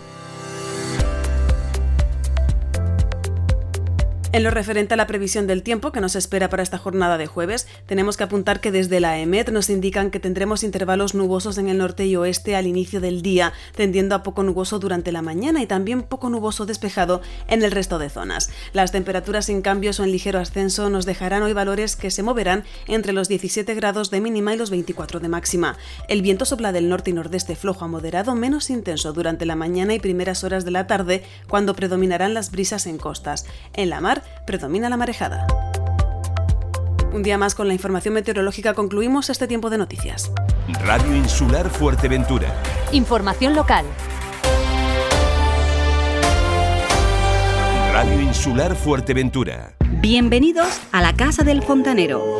En lo referente a la previsión del tiempo que nos espera para esta jornada de jueves, tenemos que apuntar que desde la EMET nos indican que tendremos intervalos nubosos en el norte y oeste al inicio del día, tendiendo a poco nuboso durante la mañana y también poco nuboso despejado en el resto de zonas. Las temperaturas sin cambios o en ligero ascenso nos dejarán hoy valores que se moverán entre los 17 grados de mínima y los 24 de máxima. El viento sopla del norte y nordeste flojo a moderado menos intenso durante la mañana y primeras horas de la tarde, cuando predominarán las brisas en costas. En la mar, predomina la marejada. Un día más con la información meteorológica concluimos este tiempo de noticias. Radio Insular Fuerteventura. Información local. Radio Insular Fuerteventura. Bienvenidos a la Casa del Fontanero.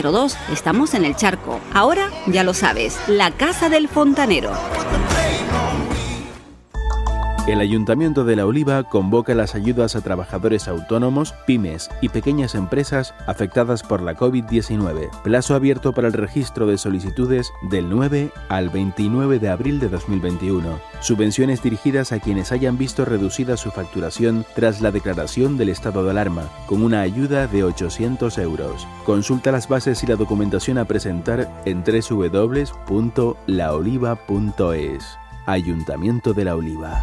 6502. Estamos en el charco. Ahora ya lo sabes, la Casa del Fontanero. El Ayuntamiento de La Oliva convoca las ayudas a trabajadores autónomos, pymes y pequeñas empresas afectadas por la COVID-19. Plazo abierto para el registro de solicitudes del 9 al 29 de abril de 2021. Subvenciones dirigidas a quienes hayan visto reducida su facturación tras la declaración del estado de alarma, con una ayuda de 800 euros. Consulta las bases y la documentación a presentar en www.laoliva.es. Ayuntamiento de La Oliva.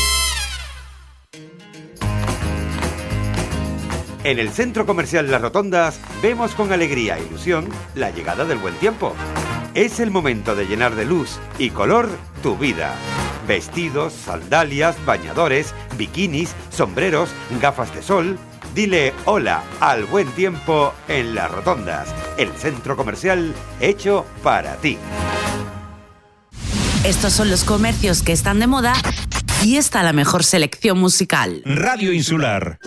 En el Centro Comercial Las Rotondas vemos con alegría e ilusión la llegada del buen tiempo. Es el momento de llenar de luz y color tu vida. Vestidos, sandalias, bañadores, bikinis, sombreros, gafas de sol. Dile hola al buen tiempo en Las Rotondas, el centro comercial hecho para ti. Estos son los comercios que están de moda y está la mejor selección musical. Radio Insular.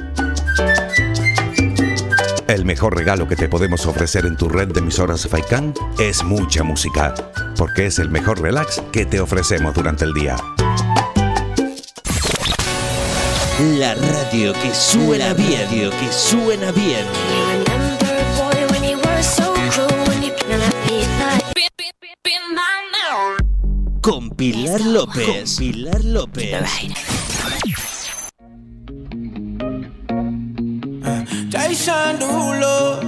El mejor regalo que te podemos ofrecer en tu red de emisoras Faikan es mucha música, porque es el mejor relax que te ofrecemos durante el día. La radio que suena bien, que suena bien. Con Pilar López. Con Pilar López. Jason Derulo,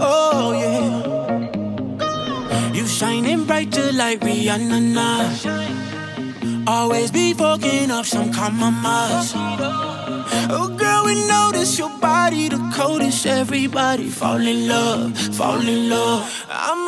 oh yeah. You shining brighter like Rihanna now. Always be fucking up some compromise. Oh girl, we notice your body the coldest. Everybody fall in love, fall in love. I'm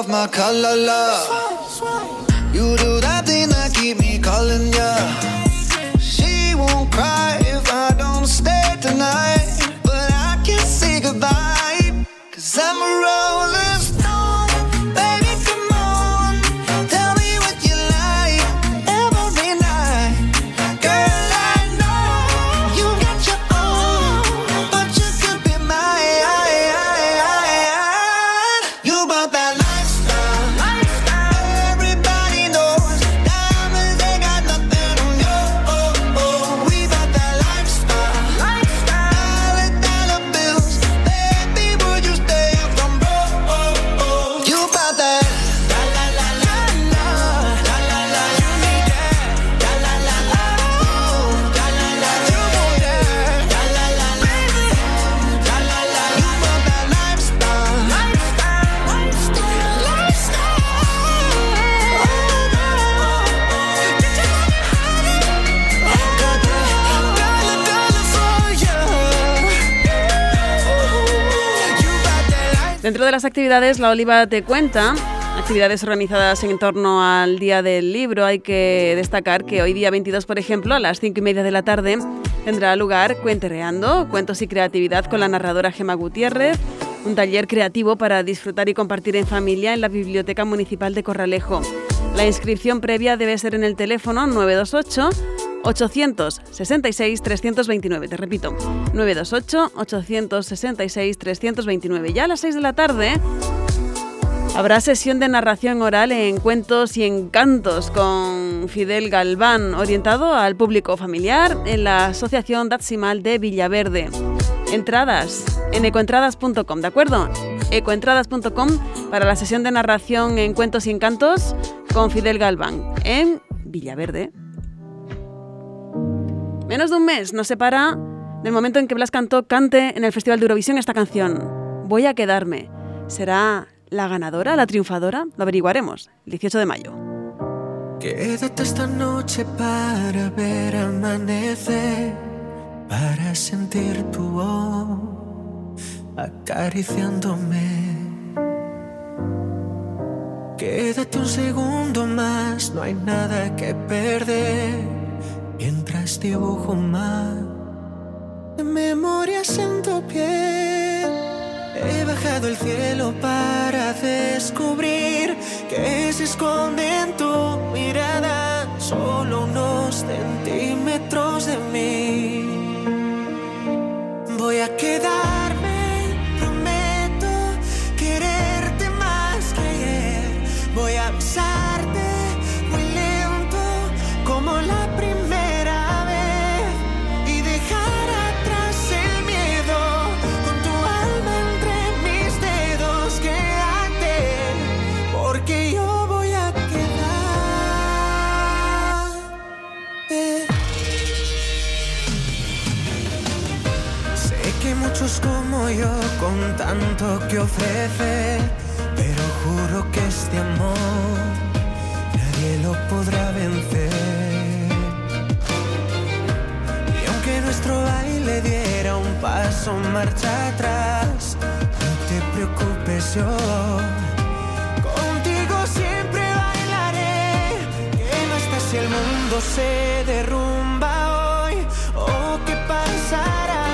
lipstick off my collar, love. Actividades, la Oliva te cuenta actividades organizadas en torno al Día del Libro. Hay que destacar que hoy día 22, por ejemplo, a las 5 y media de la tarde, tendrá lugar Cuentereando, cuentos y creatividad con la narradora Gema Gutiérrez, un taller creativo para disfrutar y compartir en familia en la Biblioteca Municipal de Corralejo. La inscripción previa debe ser en el teléfono 928 866 329. Te repito, 928 866 329. Ya a las 6 de la tarde Habrá sesión de narración oral en cuentos y encantos con Fidel Galván, orientado al público familiar en la Asociación Datsimal de Villaverde. Entradas en ecoentradas.com, ¿de acuerdo? ecoentradas.com para la sesión de narración en cuentos y encantos con Fidel Galván en Villaverde. Menos de un mes nos separa del momento en que Blas Cantó cante en el Festival de Eurovisión esta canción. Voy a quedarme. Será la ganadora, la triunfadora? Lo averiguaremos el 18 de mayo. Quédate esta noche para ver amanecer, para sentir tu voz acariciándome. Quédate un segundo más, no hay nada que perder, mientras dibujo más de memorias en tu piel. He bajado el cielo para descubrir que se esconde en tu mirada solo unos centímetros de mí. Voy a quedarme, muchos como yo con tanto que ofrecer, pero juro que este amor nadie lo podrá vencer. Y aunque nuestro baile diera un paso marcha atrás, no te preocupes yo. Contigo siempre bailaré, que no estás si el mundo se derrumba hoy o qué pasará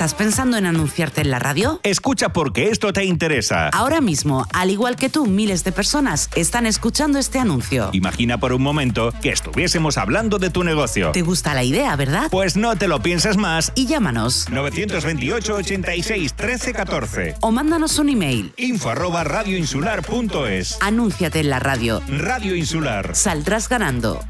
¿Estás pensando en anunciarte en la radio? Escucha porque esto te interesa. Ahora mismo, al igual que tú, miles de personas están escuchando este anuncio. Imagina por un momento que estuviésemos hablando de tu negocio. ¿Te gusta la idea, verdad? Pues no te lo pienses más. Y llámanos. 928 86 13 14. O mándanos un email. Info arroba radioinsular.es. Anúnciate en la radio. Radio Insular. Saldrás ganando.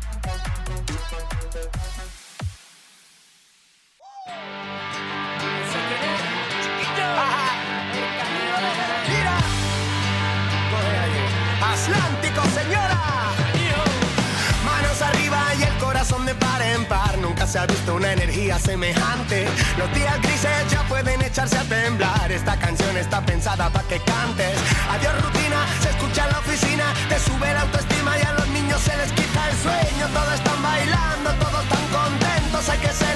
Se ha visto una energía semejante. Los días grises ya pueden echarse a temblar. Esta canción está pensada para que cantes. Adiós rutina, se escucha en la oficina. Te sube la autoestima y a los niños se les quita el sueño. Todos están bailando, todos están contentos. Hay que celebrar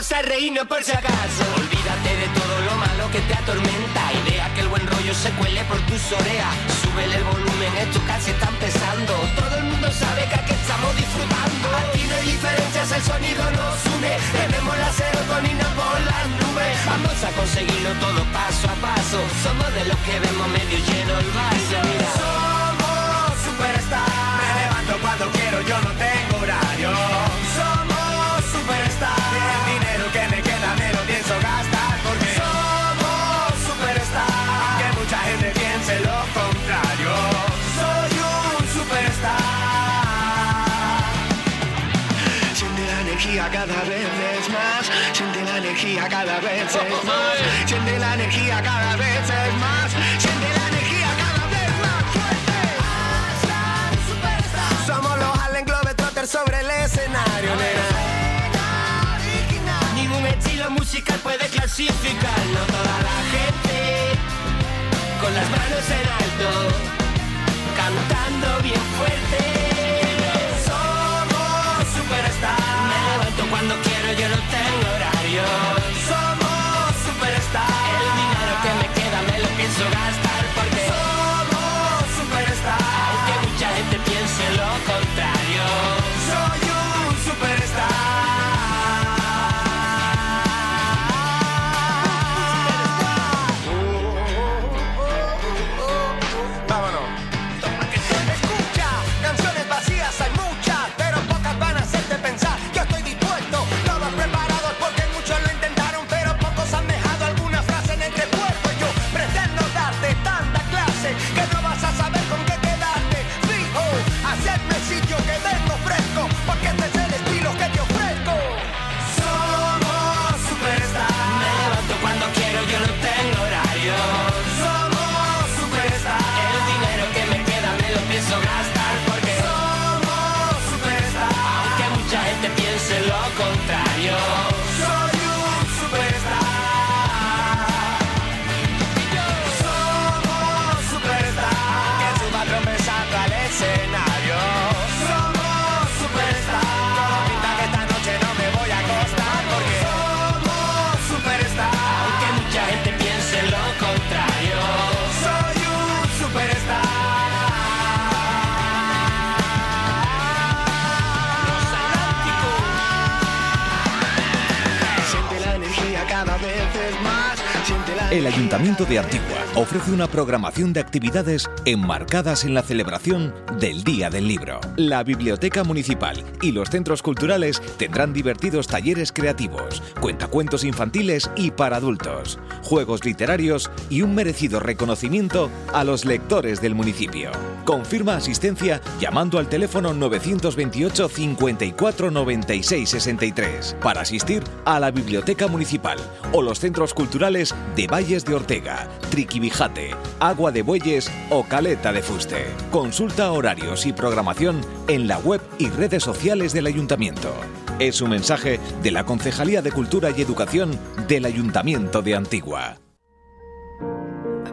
vamos a reírnos por si acaso. Olvídate de todo lo malo que te atormenta. Y deja que el buen rollo se cuele por tus orejas. Súbele el volumen, esto casi está empezando. Todo el mundo sabe que aquí estamos disfrutando. Aquí no hay diferencias el sonido nos une. Tenemos la serotonina por las nubes. Vamos a conseguirlo todo paso a paso. Somos de los que vemos medio lleno el vaso. Somos superstars. Me levanto cuando quiero, yo no tengo energía cada vez es más. Siente la energía cada vez es más. Siente la energía cada vez es más. Siente la energía cada vez más fuerte. Somos los Allen Globetrotters sobre el escenario, nena. Ningún estilo musical puede clasificar, no toda la gente con las manos en alto, cantando bien fuerte. Cuando quiero, yo no tengo horario. Somos superstars. El Ayuntamiento de Antigua ofrece una programación de actividades enmarcadas en la celebración del Día del Libro. La Biblioteca Municipal y los centros culturales tendrán divertidos talleres creativos, cuentacuentos infantiles y para adultos, juegos literarios y un merecido reconocimiento a los lectores del municipio. Confirma asistencia llamando al teléfono 928 54 96 63 para asistir a la Biblioteca Municipal o los centros culturales de De Ortega, Triquibijate, Agua de Bueyes o Caleta de Fuste. Consulta horarios y programación en la web y redes sociales del Ayuntamiento. Es un mensaje de la Concejalía de Cultura y Educación del Ayuntamiento de Antigua.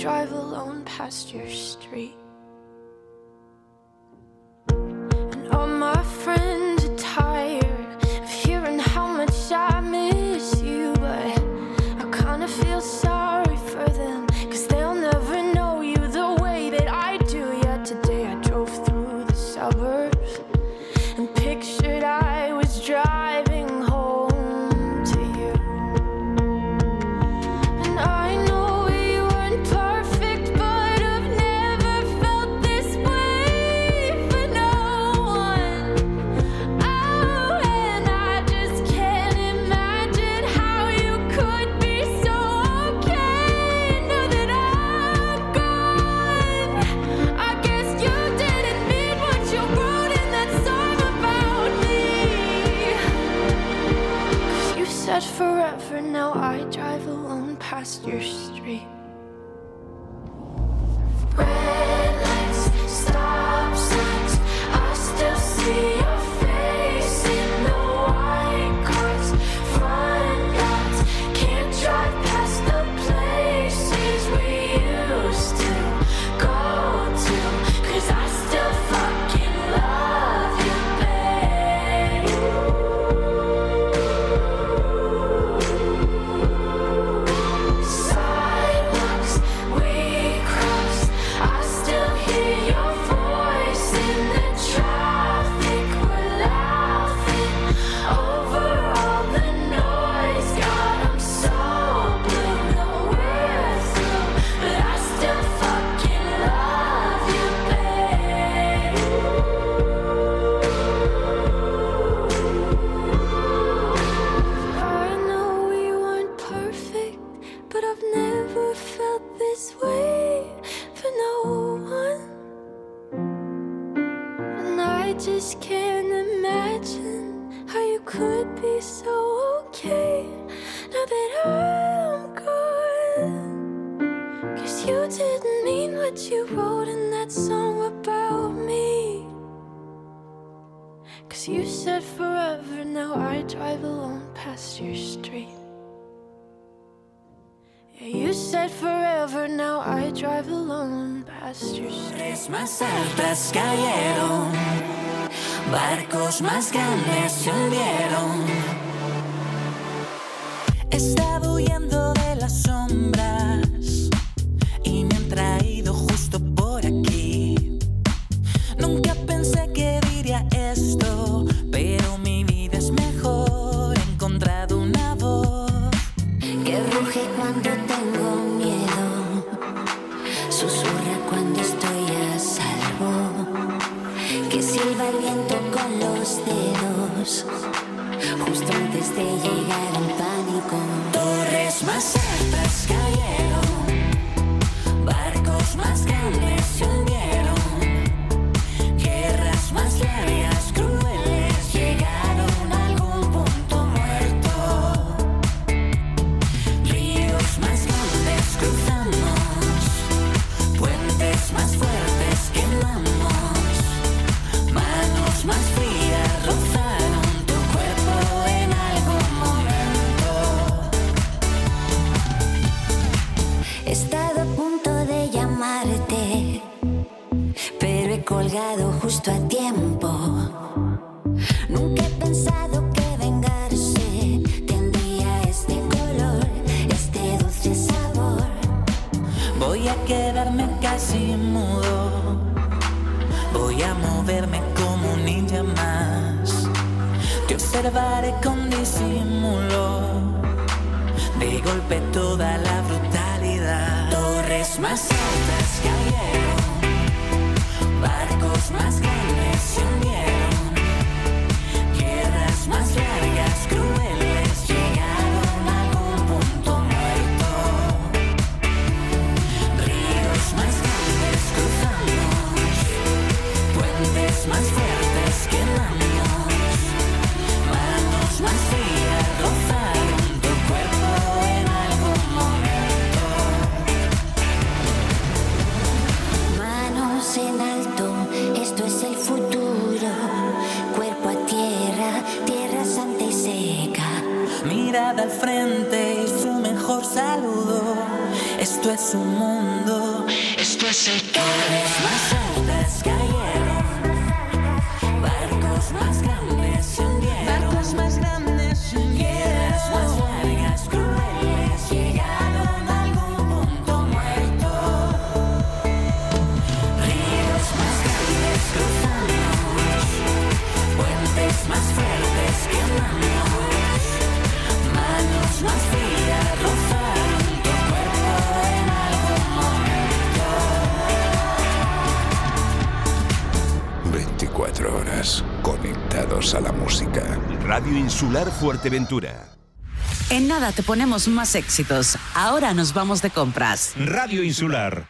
drive alone past your sky last Insular Fuerteventura. En nada te ponemos más éxitos. Ahora nos vamos de compras. Radio Insular.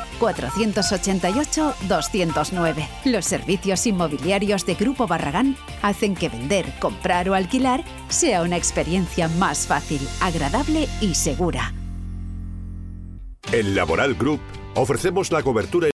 488-209. Los servicios inmobiliarios de Grupo Barragán hacen que vender, comprar o alquilar sea una experiencia más fácil, agradable y segura. En Laboral Group ofrecemos la cobertura